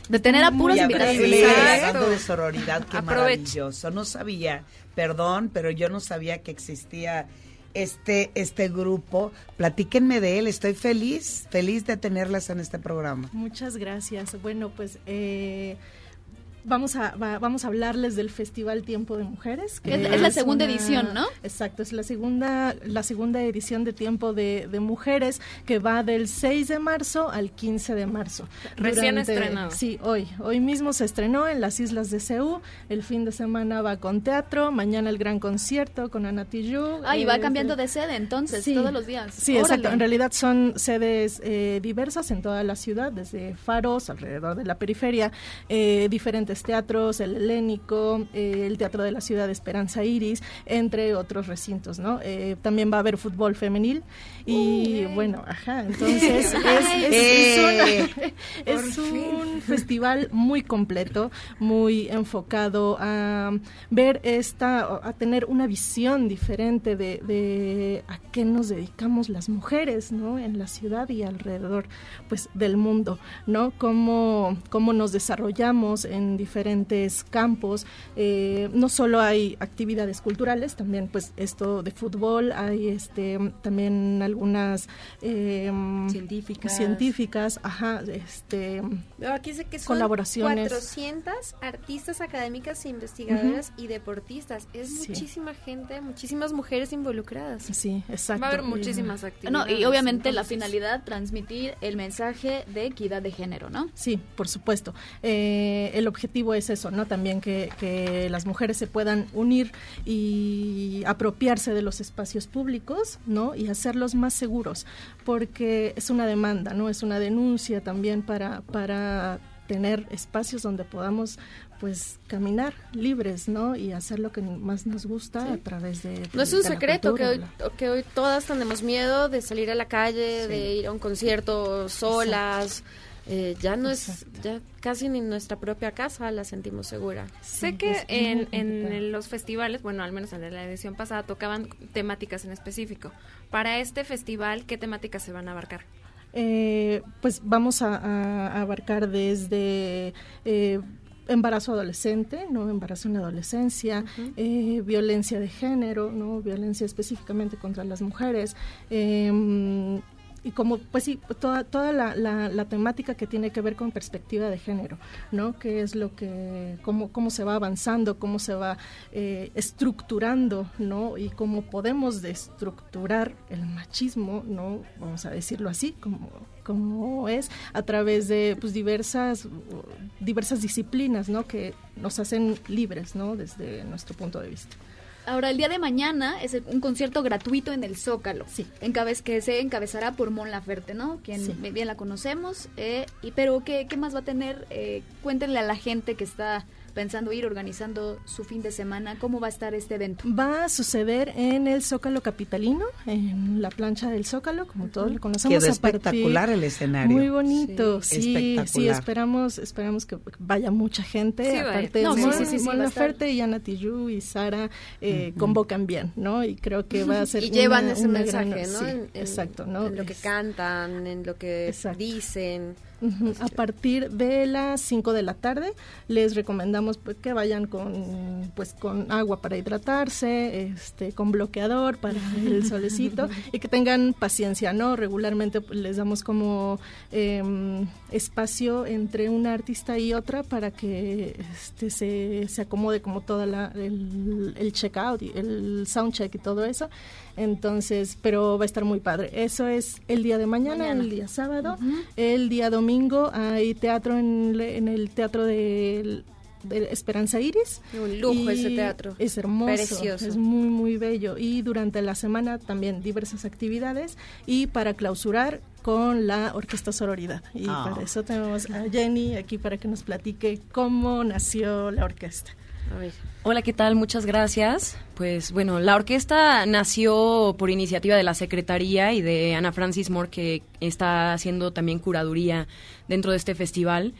De tener a puros invitados. hablando, de sororidad, qué maravilloso. No sabía, perdón, pero yo no sabía que existía este, este grupo. Platíquenme de él, estoy feliz, feliz de tenerlas en este programa. Muchas gracias. Bueno, pues eh, vamos a va- vamos a hablarles del Festival Tiempo de Mujeres. Es- es la segunda edición, ¿no? Exacto, es la segunda la segunda edición de Tiempo de, de Mujeres que va del 6 de marzo al 15 de marzo. Recién estrenado. Sí, hoy. Hoy mismo se estrenó en las islas de Ceú. El fin de semana va con teatro. Mañana el gran concierto con Ana Tijoux. Ah, y va Eh, cambiando de sede entonces, Sí. todos los días. Sí, Órale. exacto. En realidad son sedes eh, diversas en toda la ciudad, desde faros, alrededor de la periferia, eh, diferentes teatros, el helénico, eh, el Teatro de la Ciudad de Esperanza Iris, entre otros recintos, ¿no? Eh, también va a haber fútbol femenil y bueno, ajá, entonces es, es- Eh, es un, es un festival muy completo, muy enfocado a ver esta, a tener una visión diferente de, de a qué nos dedicamos las mujeres, ¿no? En la ciudad y alrededor, pues, del mundo, ¿no? Cómo, cómo nos desarrollamos en diferentes campos. Eh, no solo hay actividades culturales, también, pues, esto de fútbol, hay este también algunas eh, Científicas. científicas, ajá, este Veo aquí dice que son Colaboraciones. 400 artistas académicas, investigadoras y deportistas. Es Sí. muchísima gente, muchísimas mujeres involucradas. Sí, exacto. Va a haber Y- muchísimas No, actividades. y obviamente la finalidad, transmitir el mensaje de equidad de género, ¿no? Sí, por supuesto. Eh, el objetivo objetivo es eso, ¿no? También que, que las mujeres se puedan unir y apropiarse de los espacios públicos, ¿no? Y hacerlos más seguros, porque es una demanda, ¿no? Es una denuncia también para, para tener espacios donde podamos pues caminar libres, ¿no? Y hacer lo que más nos gusta a través de... No es un de secreto que hoy, que hoy todas tenemos miedo de salir a la calle, de ir a un concierto solas. Eh, ya no es, ya casi ni nuestra propia casa la sentimos segura. Sé que en, en los festivales, bueno, al menos en la edición pasada, tocaban temáticas en específico. Para este festival, ¿qué temáticas se van a abarcar? Eh, pues vamos a, a abarcar desde eh, embarazo adolescente, no embarazo en la adolescencia, eh, violencia de género, no violencia específicamente contra las mujeres. em, y como, pues sí, toda, toda la, la, la temática que tiene que ver con perspectiva de género, ¿no? Que es lo que, cómo, cómo se va avanzando, cómo se va eh, estructurando, ¿no? Y cómo podemos destructurar el machismo, ¿no? Vamos a decirlo así, como, como es, a través de pues, diversas, diversas disciplinas, ¿no? Que nos hacen libres, ¿no? Desde nuestro punto de vista. Ahora, el día de mañana es un concierto gratuito en el Zócalo. Sí. Encabez, que se encabezará por Mon Laferte, ¿no? Quien Sí. bien la conocemos. eh, y, pero, ¿qué, ¿qué más va a tener? Eh, cuéntenle a la gente que está pensando ir organizando su fin de semana, ¿cómo va a estar este evento? Va a suceder en el Zócalo Capitalino, en la plancha del Zócalo, como todos lo conocemos. Quedó espectacular el escenario. Muy bonito, Sí, sí, sí, espectacular. esperamos, esperamos que vaya mucha gente. Sí, aparte, No, sí, Mon- sí, sí, sí, Mon. Laferte y Ana Tijoux y Sara eh, convocan bien, ¿no? Y creo que va a ser y llevan una- ese una mensaje, gran- ¿no? sí, En- en- exacto, ¿no? En lo que Es- cantan, en lo que Exacto. dicen. A partir de las 5 de la tarde les recomendamos pues, que vayan con pues con agua para hidratarse, este con bloqueador para el solecito y que tengan paciencia, ¿no? Regularmente pues, les damos como em, espacio entre una artista y otra para que este se, se acomode como toda la el, el check out y el sound check y todo eso. Entonces, pero va a estar muy padre. Eso es el día de mañana, Mañana. el día sábado. El día domingo hay teatro en, le- en el teatro de, de Esperanza Iris. Un lujo ese teatro. Es hermoso, Precioso. es muy, muy bello. Y durante la semana también diversas actividades. Y para clausurar con la Orquesta Sororidad. Y Ah. para eso tenemos a Jenny aquí para que nos platique cómo nació la orquesta. Hola, ¿qué tal? Muchas gracias. Pues bueno, la orquesta nació por iniciativa de la Secretaría y de Ana Francis Moore, que está haciendo también curaduría dentro de este festival.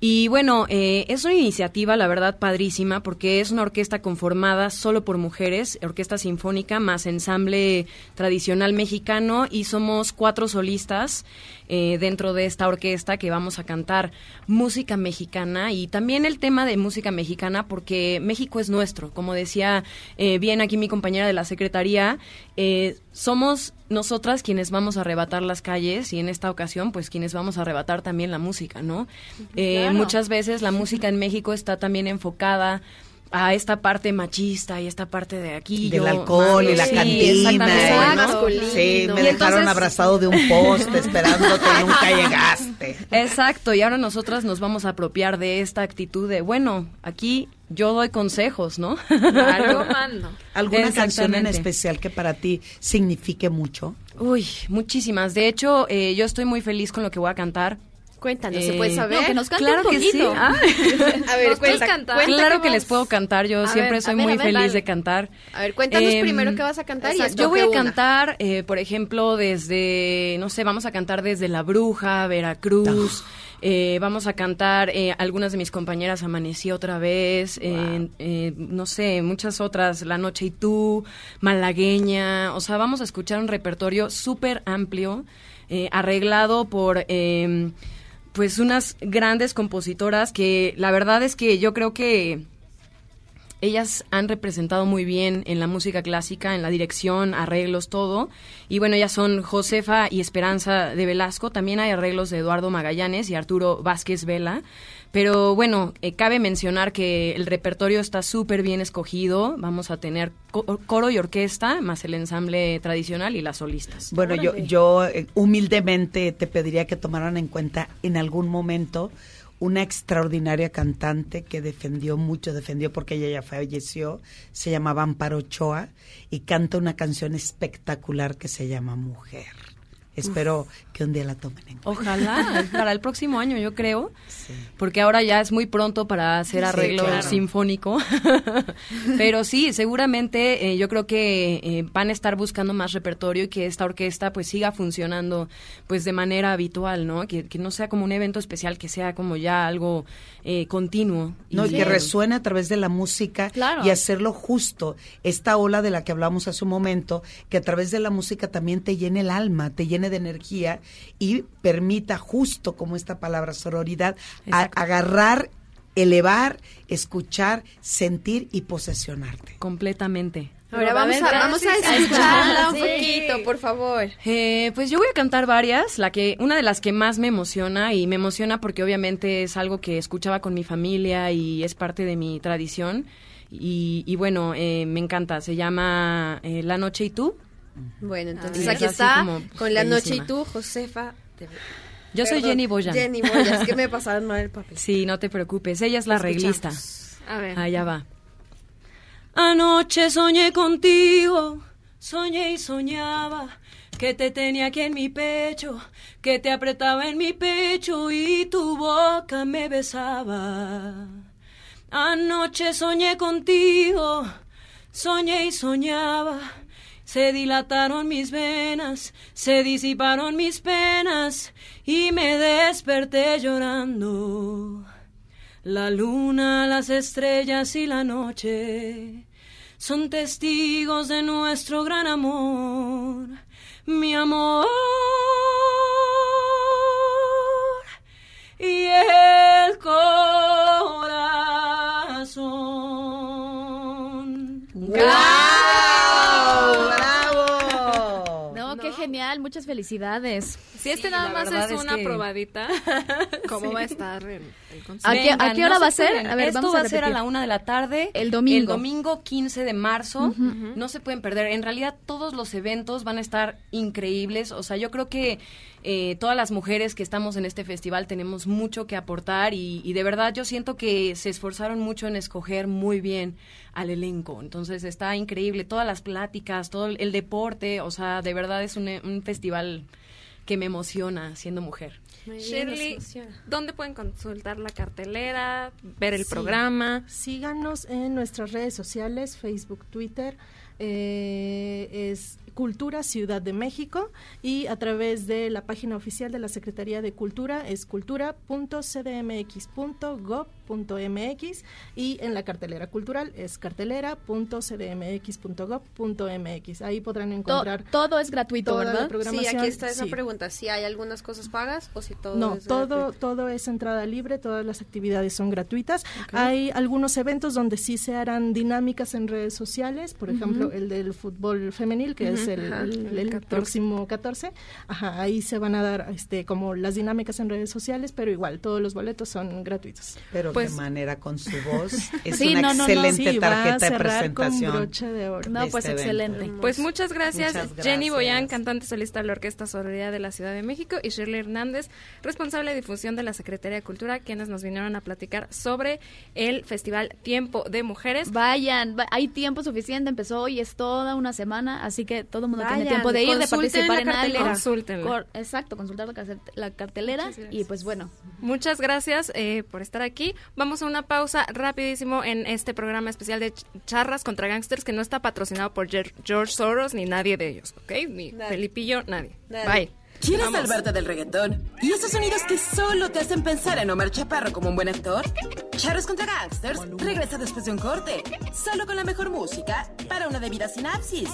Y bueno, eh, es una iniciativa, la verdad, padrísima, porque es una orquesta conformada solo por mujeres, orquesta sinfónica más ensamble tradicional mexicano, y somos cuatro solistas eh, dentro de esta orquesta que vamos a cantar música mexicana y también el tema de música mexicana, porque México es nuestro, como decía eh, bien aquí mi compañera de la Secretaría, eh, somos nosotras quienes vamos a arrebatar las calles y en esta ocasión pues quienes vamos a arrebatar también la música, ¿no? Eh, Claro. Muchas veces la música en México está también enfocada a esta parte machista y esta parte de aquí. Del yo alcohol y la Sí, cantina. Sí, me Y dejaron entonces- abrazado de un poste esperándote y nunca llegaste. Exacto, y ahora nosotras nos vamos a apropiar de esta actitud de, bueno, aquí yo doy consejos, ¿no? Algo mando. ¿Alguna canción en especial que para ti signifique mucho? Uy, muchísimas. De hecho, eh, yo estoy muy feliz con lo que voy a cantar. Cuéntanos, ¿se Eh, puede saber? No, que nos cante Claro un que sí. poquito. Ah. A ver, ¿Nos puedes cuenta, cantar? cuenta claro que les puedo cantar, yo A siempre ver, soy ver, muy ver, feliz dale. de cantar. A ver, cuéntanos Em, primero qué vas a cantar y Exacto, Yo voy a cantar, eh, por ejemplo, desde, no sé, vamos a cantar desde La Bruja, Veracruz. eh, vamos a cantar, eh, algunas de mis compañeras Amanecí otra vez, eh, eh, no sé, muchas otras, La Noche y tú, Malagueña. O sea, vamos a escuchar un repertorio súper amplio, eh, arreglado por... pues unas grandes compositoras que la verdad es que yo creo que ellas han representado muy bien en la música clásica, en la dirección, arreglos, todo. Y bueno, ellas son Josefa y Esperanza de Velasco. También hay arreglos de Eduardo Magallanes y Arturo Vázquez Vela. Pero bueno, eh, cabe mencionar que el repertorio está súper bien escogido. Vamos a tener co- coro y orquesta, más el ensamble tradicional y las solistas. Bueno, yo, yo eh, humildemente te pediría que tomaran en cuenta en algún momento una extraordinaria cantante que defendió mucho, defendió porque ella ya falleció, se llamaba Amparo Ochoa y canta una canción espectacular que se llama Mujer. Espero que un día la tomen en cuenta. Ojalá, para el próximo año yo creo, porque ahora ya es muy pronto para hacer Sí, arreglo claro. sinfónico, pero sí, seguramente eh, yo creo que eh, van a estar buscando más repertorio y que esta orquesta pues siga funcionando pues de manera habitual, ¿no? Que, que no sea como un evento especial, que sea como ya algo eh, continuo. No, y que resuene a través de la música Claro. y hacerlo justo. Esta ola de la que hablamos hace un momento, que a través de la música también te llene el alma, te llene de energía y permita justo como esta palabra sororidad, a- agarrar, elevar, escuchar, sentir y posesionarte. Completamente. Ahora vamos a, vamos a escucharla un poquito, por favor. Eh, pues yo voy a cantar varias, la que una de las que más me emociona y me emociona porque obviamente es algo que escuchaba con mi familia y es parte de mi tradición y, y bueno eh, me encanta, se llama eh, La noche y tú. Bueno, entonces es aquí está como con la noche y tú, Josefa. de- Yo soy Perdón, Jenny Boyan. Jenny Boyan, es que me pasaron mal el papel. Sí, no te preocupes, ella es la arreglista. A ver. Allá va. Anoche soñé contigo, soñé y soñaba que te tenía aquí en mi pecho, que te apretaba en mi pecho y tu boca me besaba. Anoche soñé contigo, soñé y soñaba. Se dilataron mis venas, se disiparon mis penas y me desperté llorando. La luna, las estrellas y la noche son testigos de nuestro gran amor, mi amor. Y el corazón. Muchas felicidades. Si este Sí, nada más es es una que- probadita, ¿cómo Sí. va a estar el, el concierto? ¿A qué- a qué hora no va a se ser? pueden. A ver, Esto vamos va a a ser a la una de la tarde. El domingo. El domingo 15 de marzo. No se pueden perder. En realidad, todos los eventos van a estar increíbles. O sea, yo creo que eh, todas las mujeres que estamos en este festival tenemos mucho que aportar y, y de verdad yo siento que se esforzaron mucho en escoger muy bien al elenco. Entonces, está increíble. Todas las pláticas, todo el, el deporte. O sea, de verdad es un, un festival que me emociona siendo mujer. Shirley, ¿dónde pueden consultar la cartelera, ver el Sí. programa? Síganos en nuestras redes sociales, Facebook, Twitter, eh, es Cultura Ciudad de México y a través de la página oficial de la Secretaría de Cultura es cultura.cdmx.gov.mx y en la cartelera cultural es cartelera.cdmx.gov.mx. Ahí podrán To- encontrar todo es gratuito, toda la ¿verdad? Sí, aquí está esa Sí. pregunta. Si hay algunas cosas pagas o si todo No, es todo, gratuito. todo es entrada libre, todas las actividades son gratuitas. Hay algunos eventos donde sí se harán dinámicas en redes sociales, por ejemplo, el del fútbol femenil, que es El, ajá, el- el el 14. próximo 14. Ajá, ahí se van a dar este como las dinámicas en redes sociales, pero igual, todos los boletos son gratuitos. Pero Pues- qué manera con su voz. Es Sí, una no, no, no. excelente Sí, tarjeta de cerrar con presentación. broche de oro. No, de pues este excelente. evento. Pues muchas gracias, Muchas Jenny. Boyan, cantante solista de la Orquesta Sororidad de la Ciudad de México, y Shirley Hernández, responsable de difusión de la Secretaría de Cultura, quienes nos vinieron a platicar sobre el Festival Tiempo de Mujeres. Vayan, va- hay tiempo suficiente, empezó hoy, es toda una semana, así que todo el mundo tiene tiempo de ir, de participar la en algo. cartelera. Cor- exacto, consultar la, carte- la cartelera y pues bueno. Muchas gracias eh, por estar aquí. Vamos a una pausa rapidísimo en este programa especial de ch- charras contra gangsters que no está patrocinado por George Soros ni nadie de ellos, ¿ok? Ni Felipillo, nadie. Bye. ¿Quieres Vamos. salvarte del reggaetón? ¿Y esos sonidos que solo te hacen pensar en Omar Chaparro como un buen actor? Charros contra Gangsters regresa después de un corte, solo con la mejor música para una debida sinapsis.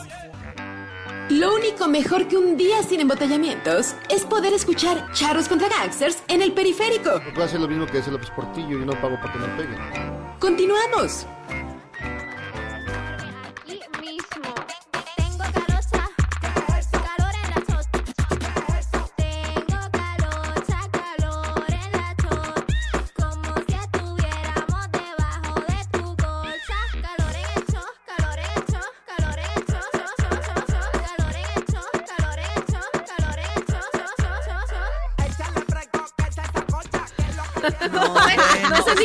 Lo único mejor que un día sin embotellamientos es poder escuchar Charros contra Gangsters en el periférico. Va a ser lo mismo que hace López Portillo, yo no pago para que me peguen. Continuamos.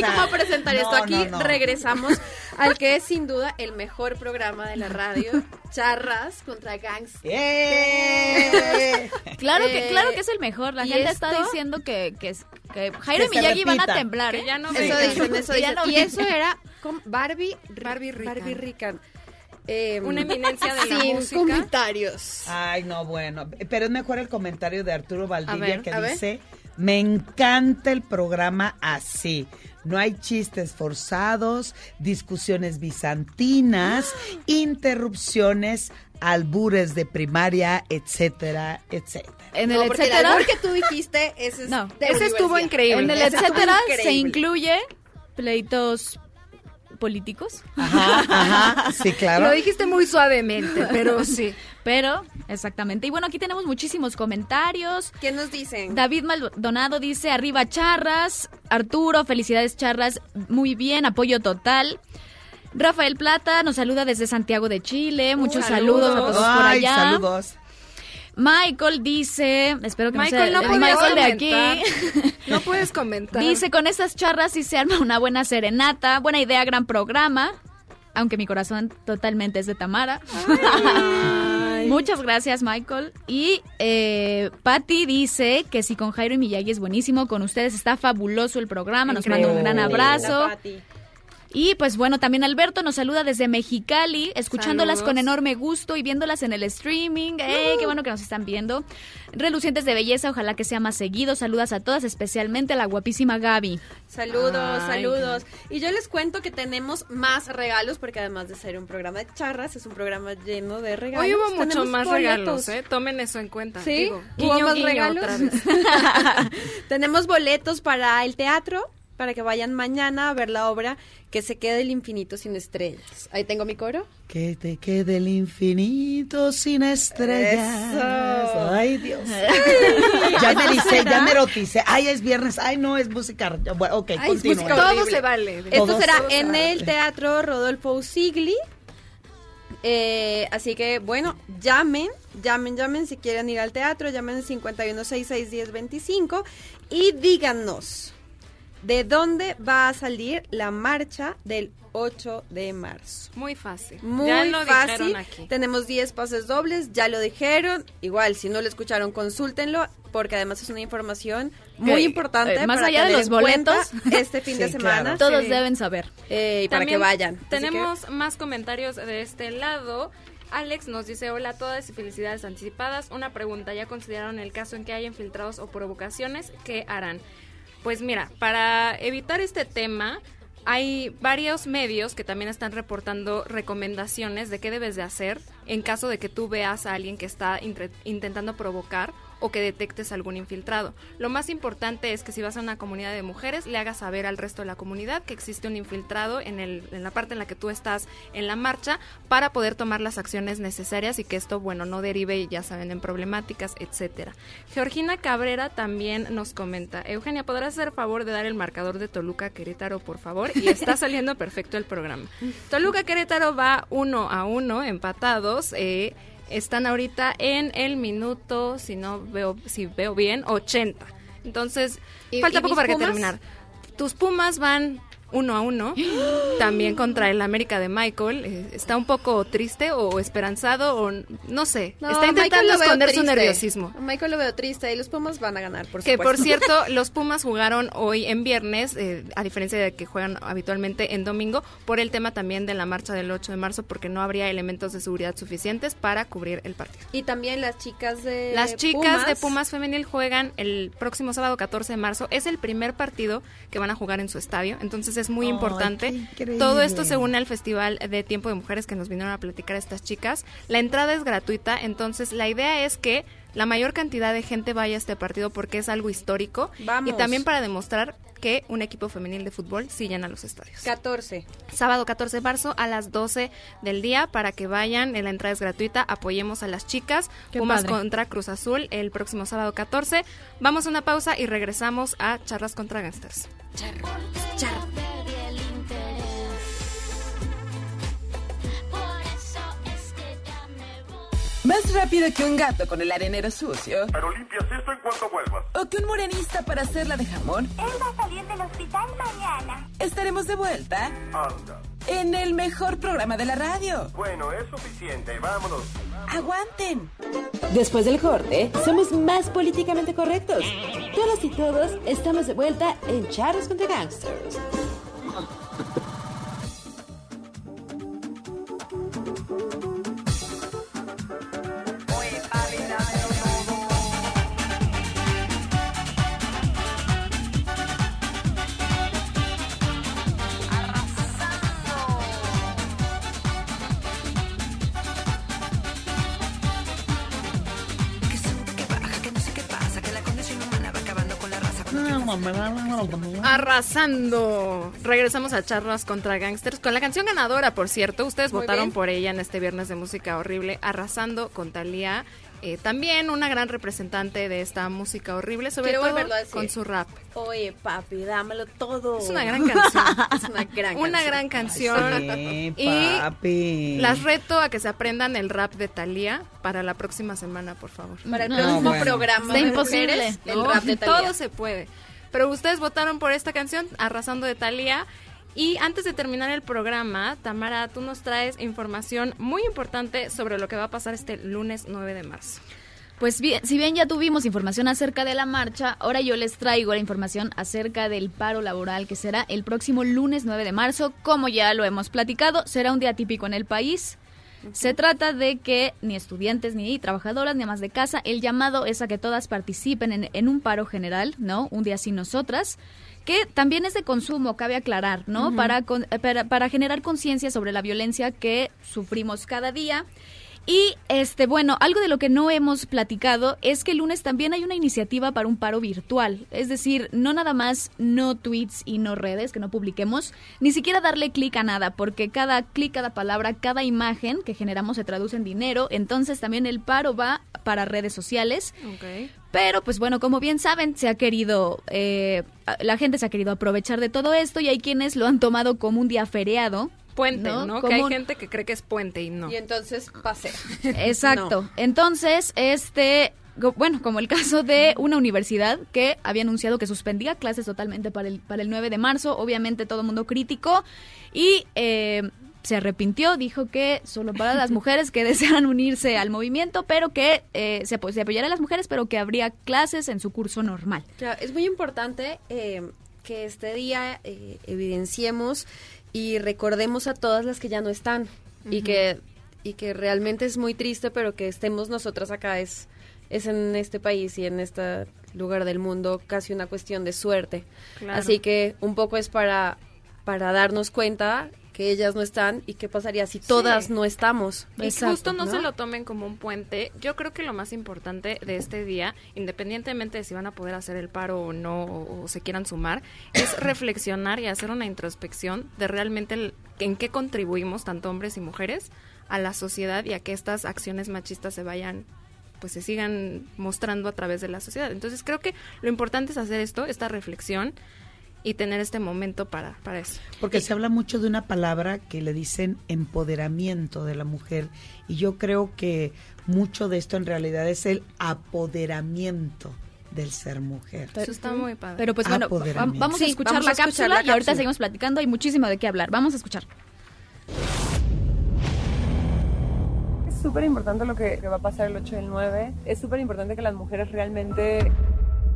Sé cómo presentar esto. Aquí no, no. regresamos al que es sin duda el mejor programa de la radio, Charras contra Gangs. Claro que, Eh, claro que es el mejor. La ¿y gente está diciendo que, que, es- que Jairo Que y Miyagi van a temblar. Que ¿eh? ya no Eso dicen, eso dicen. y eso era con Barbie, Barbie Rican. Barbie Rican. Eh, Una eminencia de la sin música. comentarios. Ay, no, bueno. Pero es mejor el comentario de Arturo Valdivia ver, que ver. dice: Me encanta el programa así. No hay chistes forzados, discusiones bizantinas, interrupciones, albures de primaria, etcétera, etcétera. En No, el etcétera. albur que tú dijiste, ese es No, ese estuvo increíble. En el Ese etcétera se incluye pleitos políticos. Ajá, ajá, sí, claro. Lo dijiste muy suavemente, pero sí. Pero, exactamente. Y bueno, aquí tenemos muchísimos comentarios. ¿Qué nos dicen? David Maldonado dice, arriba charras. Arturo, felicidades charras. Muy bien, apoyo total. Rafael Plata nos saluda desde Santiago de Chile. Muchos saludos. saludos, a todos por Ay, allá. saludos. Michael dice, espero que Michael, no no sea el puedes Michael de comentar. aquí. No puedes comentar. Dice, con estas charras sí se arma una buena serenata, buena idea, gran programa. Aunque mi corazón totalmente es de Tamara. Muchas gracias, Michael. Y eh, Patty dice que si con Jairo y Miyagi es buenísimo, con ustedes está fabuloso el programa. Nos manda un gran Increíble. abrazo. Linda. Y pues bueno, también Alberto nos saluda desde Mexicali, escuchándolas Saludos. con enorme gusto y viéndolas en el streaming. ¡Eh, qué bueno que nos están viendo! Relucientes de belleza, ojalá que sea más seguido. Saludas a todas, especialmente a la guapísima Gaby. Saludos, Ay, saludos. Y yo les cuento que tenemos más regalos, porque además de ser un programa de charras, es un programa lleno de regalos. Hoy hubo mucho Tenemos más boletos. regalos, ¿eh? Tomen eso en cuenta. Sí, Digo, hubo guiño, más guiño regalos. otra vez. Tenemos boletos para el teatro, para que vayan mañana a ver la obra Que se quede el infinito sin estrellas. Ahí tengo mi coro. Que te quede el infinito sin estrellas. Eso. Ay, Dios. ya me dice, ya me eroticé. Ay, es viernes. Ay, no, es música. Bueno, ok, Ay, es continúa. música Todo horrible. se vale. Esto Todo será se en vale. el Teatro Rodolfo Usigli. Eh, así que, bueno, llamen, llamen, llamen si quieren ir al teatro, llamen al 51661025 y díganos de dónde va a salir la marcha del 8 de marzo. Muy fácil. Muy ya lo fácil. dijeron aquí. Tenemos 10 pases dobles, ya lo dijeron. Igual, si no lo escucharon, consúltenlo, porque además es una información muy Que, importante. eh, más para allá de los boletos. este fin de semana. claro. Todos Sí. deben saber. Eh, y para que También vayan. Tenemos más comentarios de este lado. Alex nos dice, hola a todas y felicidades anticipadas. Una pregunta, ¿ya consideraron el caso en que hay infiltrados o provocaciones? ¿Qué harán? Pues mira, para evitar este tema, hay varios medios que también están reportando recomendaciones de qué debes de hacer en caso de que tú veas a alguien que está intentando provocar o que detectes algún infiltrado. Lo más importante es que si vas a una comunidad de mujeres, le hagas saber al resto de la comunidad que existe un infiltrado en, el, en la parte en la que tú estás en la marcha para poder tomar las acciones necesarias y que esto, bueno, no derive, ya saben, en problemáticas, etcétera. Georgina Cabrera también nos comenta, Eugenia, ¿podrás hacer favor de dar el marcador de Toluca Querétaro, por favor? Y está saliendo perfecto el programa. Toluca Querétaro va uno a uno, empatados. eh, están ahorita en el minuto, si no veo, si veo bien, 80. Entonces, ¿Y- falta poco para que terminar. Tus Pumas van uno a uno, también contra el América de Michael. eh, está un poco triste o esperanzado o no sé. No, está intentando esconder su nerviosismo. A Michael lo veo triste y los Pumas van a ganar, por Que por supuesto. cierto, los Pumas jugaron hoy en viernes, eh, a diferencia de que juegan habitualmente en domingo, por el tema también de la marcha del 8 de marzo, porque no habría elementos de seguridad suficientes para cubrir el partido. Y también las chicas de Las chicas de Pumas Femenil juegan el próximo sábado 14 de marzo. Es el primer partido que van a jugar en su estadio, entonces es muy importante. Todo esto se une al Festival de Tiempo de Mujeres que nos vinieron a platicar estas chicas. La entrada es gratuita, entonces la idea es que la mayor cantidad de gente vaya a este partido porque es algo histórico Vamos. y también para demostrar que un equipo femenil de fútbol sí llena los estadios. 14. Sábado 14 de marzo a las 12 del día para que vayan, la entrada es gratuita, apoyemos a las chicas, Qué Pumas padre. contra Cruz Azul el próximo sábado 14. Vamos a una pausa y regresamos a Charlas contra Gangsters. Más rápido que un gato con el arenero sucio. Pero limpias esto en cuanto vuelvas. O que un morenista para hacerla de jamón. Él va a salir del hospital mañana. Estaremos de vuelta Anda. en el mejor programa de la radio. Bueno, es suficiente. Vámonos. ¡Aguanten! Después del corte, somos más políticamente correctos. Todas y todos estamos de vuelta en Charros contra Gangsters. Arrasando. Regresamos a charlas contra gangsters con la canción ganadora, por cierto. Ustedes Muy votaron bien. por ella en este viernes de música horrible. Arrasando con Talía. Eh, también una gran representante de esta música horrible, sobre Quiero todo con su rap. Oye, papi, dámelo todo. Es una gran canción. es una gran Una canción. gran canción. Sí, y papi. las reto a que se aprendan el rap de Talía para la próxima semana, por favor. Para el No, próximo bueno. programa Está de imposible. el rap de Thalía. Todo se puede. Pero ustedes votaron por esta canción, Arrasando de Talía. Y antes de terminar el programa, Tamara, tú nos traes información muy importante sobre lo que va a pasar este lunes 9 de marzo. Pues bien, si bien ya tuvimos información acerca de la marcha, ahora yo les traigo la información acerca del paro laboral que será el próximo lunes 9 de marzo. Como ya lo hemos platicado, será un día típico en el país. Se trata de que ni estudiantes, ni trabajadoras, ni amas de casa, el llamado es a que todas participen en, en un paro general, ¿no? Un día sin nosotras, que también es de consumo, cabe aclarar, ¿no? Para, con- eh, para, para generar conciencia sobre la violencia que sufrimos cada día. Y este, bueno, algo de lo que no hemos platicado es que el lunes también hay una iniciativa para un paro virtual. Es decir, no nada más no tweets y no redes que no publiquemos, ni siquiera darle clic a nada, porque cada clic, cada palabra, cada imagen que generamos se traduce en dinero. Entonces también el paro va para redes sociales. Pero, pues bueno, como bien saben, se ha querido, eh, la gente se ha querido aprovechar de todo esto y hay quienes lo han tomado como un día feriado. Puente, ¿no? Que hay gente que cree que es puente y no. Y entonces pasea. Exacto. Entonces, este, bueno, como el caso de una universidad que había anunciado que suspendía clases totalmente para el, para el 9 de marzo, obviamente todo el mundo crítico y eh, se arrepintió, dijo que solo para las mujeres que desean unirse al movimiento, pero que eh, se, se apoyará a las mujeres, pero que habría clases en su curso normal. Claro, es muy importante eh, que este día eh, evidenciemos y recordemos a todas las que ya no están y que y que realmente es muy triste, pero que estemos nosotras acá es es en este país y en este lugar del mundo casi una cuestión de suerte. Claro. Así que un poco es para para darnos cuenta que ellas no están y qué pasaría si todas Sí. no estamos. Y justo no, se lo tomen como un puente. Yo creo que lo más importante de este día, independientemente de si van a poder hacer el paro o no, o, o se quieran sumar, es reflexionar y hacer una introspección de realmente el- en qué contribuimos, tanto hombres y mujeres, a la sociedad y a que estas acciones machistas se vayan pues se sigan mostrando a través de la sociedad. Entonces creo que lo importante es hacer esto, esta reflexión y tener este momento para, para eso. Porque se habla mucho de una palabra que le dicen empoderamiento de la mujer y yo creo que mucho de esto en realidad es el apoderamiento del ser mujer. Eso está muy padre. Pero pues bueno, vamos a Sí, escuchar, vamos la, a escuchar cápsula la y ahorita seguimos platicando. Hay muchísimo de qué hablar. Vamos a escuchar. Es súper importante lo que, que va a pasar el 8 del 9. Es súper importante que las mujeres realmente...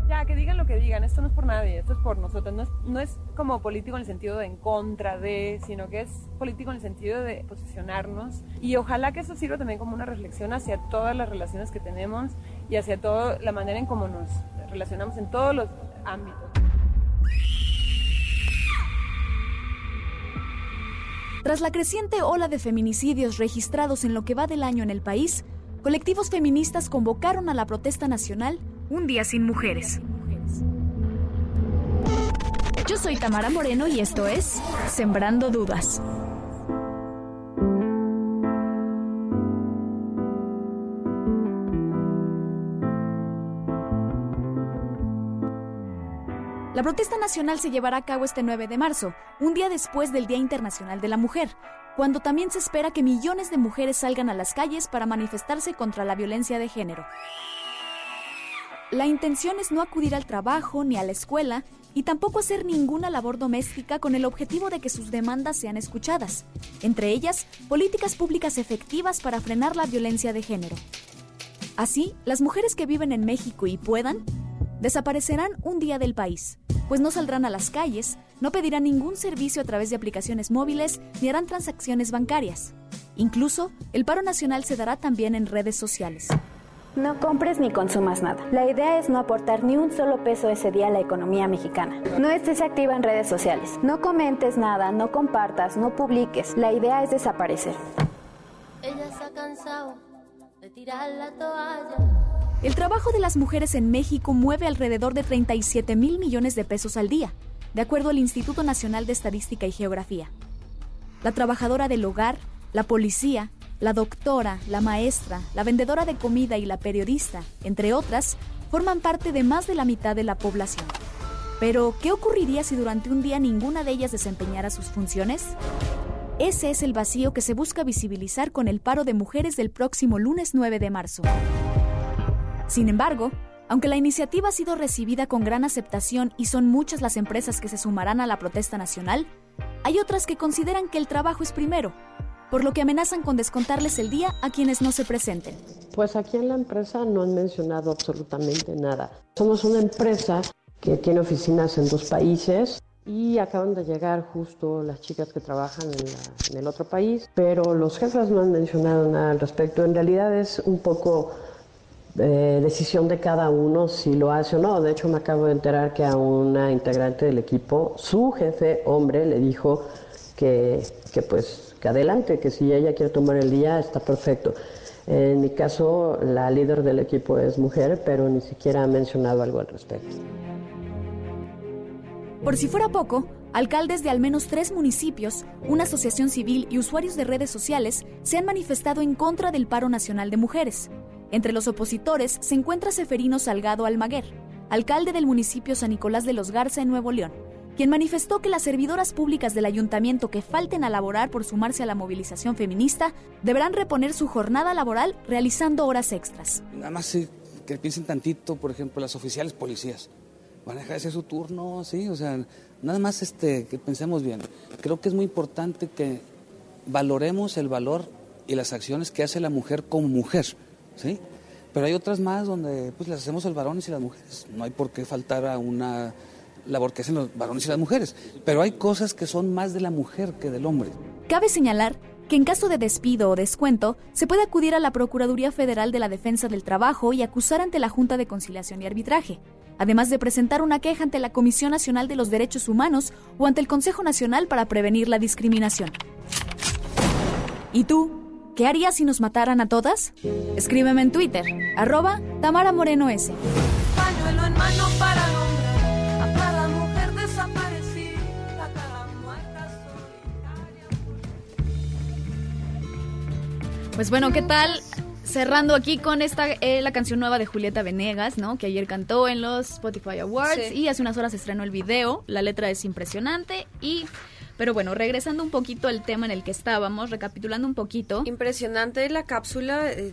Ya, que digan lo que digan. Esto no es por nadie, esto es por nosotros. No es, no es como político en el sentido de en contra de, sino que es político en el sentido de posicionarnos. Y ojalá que eso sirva también como una reflexión hacia todas las relaciones que tenemos y hacia toda la manera en cómo nos relacionamos en todos los ámbitos. Tras la creciente ola de feminicidios registrados en lo que va del año en el país, colectivos feministas convocaron a la protesta nacional Un Día Sin Mujeres. Yo soy Tamara Moreno y esto es Sembrando Dudas. La protesta nacional se llevará a cabo este 9 de marzo, un día después del Día Internacional de la Mujer. cuando también se espera que millones de mujeres salgan a las calles para manifestarse contra la violencia de género. La intención es no acudir al trabajo ni a la escuela y tampoco hacer ninguna labor doméstica con el objetivo de que sus demandas sean escuchadas, entre ellas políticas públicas efectivas para frenar la violencia de género. Así, las mujeres que viven en México y puedan, desaparecerán un día del país, pues no saldrán a las calles, no pedirán ningún servicio a través de aplicaciones móviles ni harán transacciones bancarias. Incluso, el paro nacional se dará también en redes sociales. No compres ni consumas nada. La idea es no aportar ni un solo peso ese día a la economía mexicana. No estés activa en redes sociales. No comentes nada, no compartas, no publiques. La idea es desaparecer. Ella se ha cansado de tirar la toalla. El trabajo de las mujeres en México mueve alrededor de 37 mil millones de pesos al día, de acuerdo al Instituto Nacional de Estadística y Geografía. La trabajadora del hogar, la policía, la doctora, la maestra, la vendedora de comida y la periodista, entre otras, forman parte de más de la mitad de la población. Pero, ¿qué ocurriría si durante un día ninguna de ellas desempeñara sus funciones? Ese es el vacío que se busca visibilizar con el paro de mujeres del próximo lunes 9 de marzo. Sin embargo, aunque la iniciativa ha sido recibida con gran aceptación y son muchas las empresas que se sumarán a la protesta nacional, hay otras que consideran que el trabajo es primero, por lo que amenazan con descontarles el día a quienes no se presenten. Pues aquí en la empresa no han mencionado absolutamente nada. Somos una empresa que tiene oficinas en dos países y acaban de llegar justo las chicas que trabajan en, la- en el otro país, pero los jefes no han mencionado nada al respecto. En realidad es un poco eh, decisión de cada uno si lo hace o no. De hecho, me acabo de enterar que a una integrante del equipo, su jefe, hombre, le dijo que, que pues que adelante, que si ella quiere tomar el día está perfecto. En mi caso, la líder del equipo es mujer, pero ni siquiera ha mencionado algo al respecto. Por si fuera poco, alcaldes de al menos tres municipios, una asociación civil y usuarios de redes sociales se han manifestado en contra del paro nacional de mujeres. Entre los opositores se encuentra Seferino Salgado Almaguer, alcalde del municipio San Nicolás de los Garza en Nuevo León, quien manifestó que las servidoras públicas del ayuntamiento que falten a laborar por sumarse a la movilización feminista deberán reponer su jornada laboral realizando horas extras. Nada más que piensen tantito, por ejemplo, las oficiales policías. Van a dejar de hacer su turno, sí, o sea, nada más este, que pensemos bien. Creo que es muy importante que valoremos el valor y las acciones que hace la mujer como mujer, ¿sí? Pero hay otras más donde pues las hacemos los varones y las mujeres. No hay por qué faltar a una labor que hacen los varones y las mujeres. Pero hay cosas que son más de la mujer que del hombre. Cabe señalar que en caso de despido o descuento, se puede acudir a la Procuraduría Federal de la Defensa del Trabajo y acusar ante la Junta de Conciliación y Arbitraje, además de presentar una queja ante la Comisión Nacional de los Derechos Humanos o ante el Consejo Nacional para prevenir la discriminación. ¿Y tú? ¿Qué harías si nos mataran a todas? Escríbeme en Twitter, arroba Tamara Moreno S. Pues bueno, ¿qué tal? Cerrando aquí con esta eh, la canción nueva de Julieta Venegas, ¿no? Que ayer cantó en los Spotify Awards Sí. y hace unas horas estrenó el video. La letra es impresionante y pero bueno, regresando un poquito al tema en el que estábamos, recapitulando un poquito. Impresionante la cápsula eh,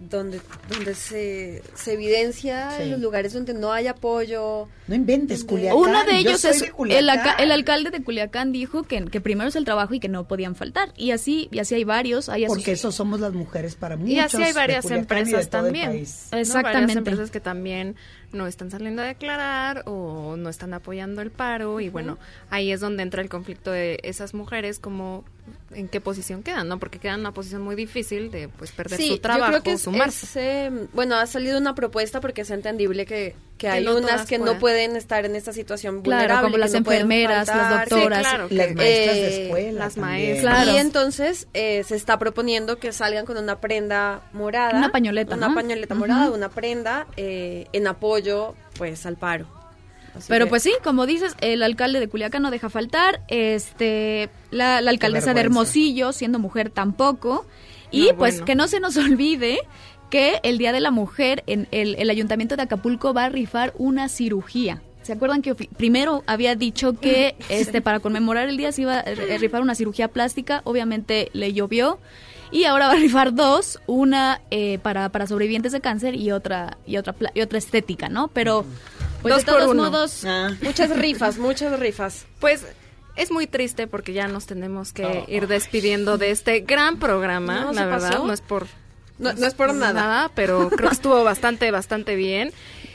donde, donde se, se evidencia Sí. los lugares donde no hay apoyo. No inventes, Culiacán. Uno de ellos es de el, Culiacán. alca- el alcalde de Culiacán dijo que, que primero es el trabajo y que no podían faltar. Y así, y así hay varios. Hay Porque eso somos las mujeres para muchos. Y así hay varias empresas también. ¿no? Exactamente. Varias empresas que también no están saliendo a declarar o no están apoyando el paro y bueno, ahí es donde entra el conflicto de esas mujeres como en qué posición quedan, ¿no? Porque quedan en una posición muy difícil de pues perder Sí, su trabajo, yo creo que es, sumarse. es, eh, bueno, ha salido una propuesta porque es entendible que, que Que hay no unas que no pueden estar en esta situación Claro, vulnerable. como las no enfermeras, las faltar. doctoras. Sí, claro, Las maestras de eh, escuela las también. maestras. Y entonces eh, se está proponiendo que salgan con una prenda morada. Una pañoleta, Una ¿no? pañoleta morada, una prenda eh, en apoyo pues al paro. Así Pero que- pues sí, como dices, el alcalde de Culiacán no deja faltar, este, la, la alcaldesa de. Hermosillo, siendo mujer tampoco, y No, pues bueno. que no se nos olvide que el Día de la Mujer en el, el Ayuntamiento de Acapulco va a rifar una cirugía. ¿Se acuerdan que primero había dicho que este para conmemorar el día se iba a eh, rifar una cirugía plástica? Obviamente le llovió. Y ahora va a rifar dos, una eh, para, para sobrevivientes de cáncer y otra y otra y otra estética, ¿no? Pero pues Dos de todos por uno. modos Muchas rifas, muchas rifas. Pues es muy triste porque ya nos tenemos que ir despidiendo de este gran programa, No, la verdad. pasó. No es por No- no es por nada. pero creo que estuvo bastante, bastante bien.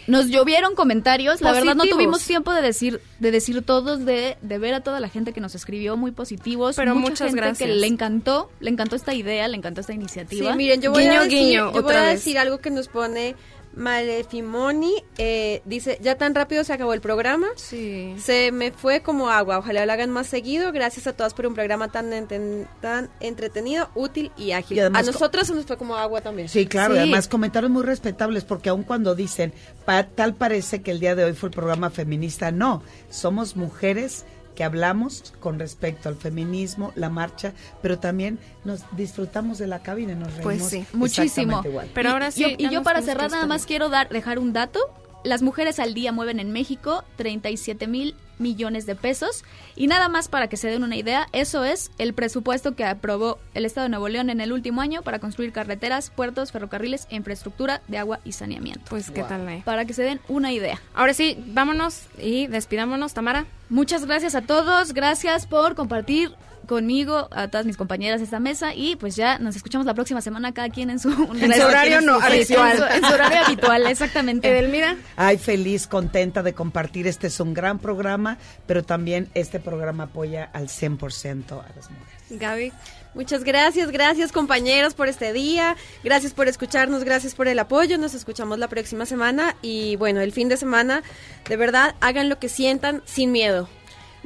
Nos llovieron comentarios, la verdad no tuvimos tiempo de decir de decir todos de, de ver a toda la gente que nos escribió muy positivos, Pero mucha muchas gente gracias. que le encantó, le encantó esta idea, le encantó esta iniciativa. Sí, miren, yo voy Guiño, a decir, guiño, yo voy otra a vez. decir algo que nos pone Malefimoni. Eh, dice, ya tan rápido se acabó el programa. Sí. Se me fue como agua. Ojalá lo hagan más seguido. Gracias a todas por un programa tan, enten- tan entretenido, útil y ágil. Y a nosotros se nos fue como agua también. Sí, claro, y además comentarios muy respetables, porque aun cuando dicen, "Pa- tal parece que el día de hoy fue el programa feminista, no, somos mujeres que hablamos con respecto al feminismo, la marcha, pero también nos disfrutamos de la cabina, nos reímos Pues sí, muchísimo. igual. Pero Y- ahora sí, yo- ya y yo para cerrar nada más quiero dar dejar un dato. Las mujeres al día mueven en México 37 mil millones de pesos. Y nada más para que se den una idea, eso es el presupuesto que aprobó el Estado de Nuevo León en el último año para construir carreteras, puertos, ferrocarriles e infraestructura de agua y saneamiento. Pues qué tal, eh? Para que se den una idea. Ahora sí, vámonos y despidámonos, Tamara. Muchas gracias a todos, gracias por compartir conmigo, a todas mis compañeras de esta mesa y pues ya nos escuchamos la próxima semana cada quien en su, En su horario no habitual. En su, en su horario habitual, exactamente. Edelmira. Ay, feliz, contenta de compartir. Este es un gran programa, pero también este programa apoya al 100% a las mujeres. Gaby. Muchas gracias, gracias compañeros por este día, gracias por escucharnos, gracias por el apoyo, nos escuchamos la próxima semana y bueno, el fin de semana, de verdad, hagan lo que sientan sin miedo.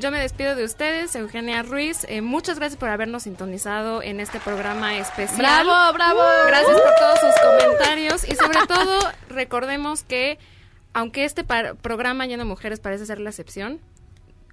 Yo me despido de ustedes, Eugenia Ruiz. Eh, muchas gracias por habernos sintonizado en este programa especial. ¡Bravo, bravo! Gracias por todos sus comentarios y sobre todo recordemos que aunque este par- programa lleno de mujeres parece ser la excepción,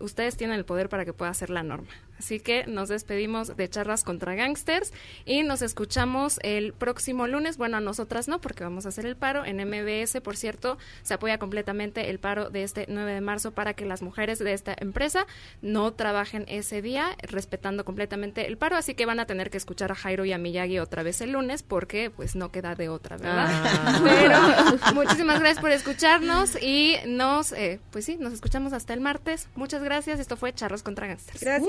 ustedes tienen el poder para que pueda ser la norma. Así que nos despedimos de Charlas contra Gangsters y nos escuchamos el próximo lunes. Bueno, a nosotras no, porque vamos a hacer el paro. En MBS, por cierto, se apoya completamente el paro de este 9 de marzo para que las mujeres de esta empresa no trabajen ese día, respetando completamente el paro. Así que van a tener que escuchar a Jairo y a Miyagi otra vez el lunes, porque pues no queda de otra, ¿verdad? Ah. Pero muchísimas gracias por escucharnos y nos, eh, pues sí, nos escuchamos hasta el martes. Muchas gracias. Esto fue Charros contra Gangsters. Gracias.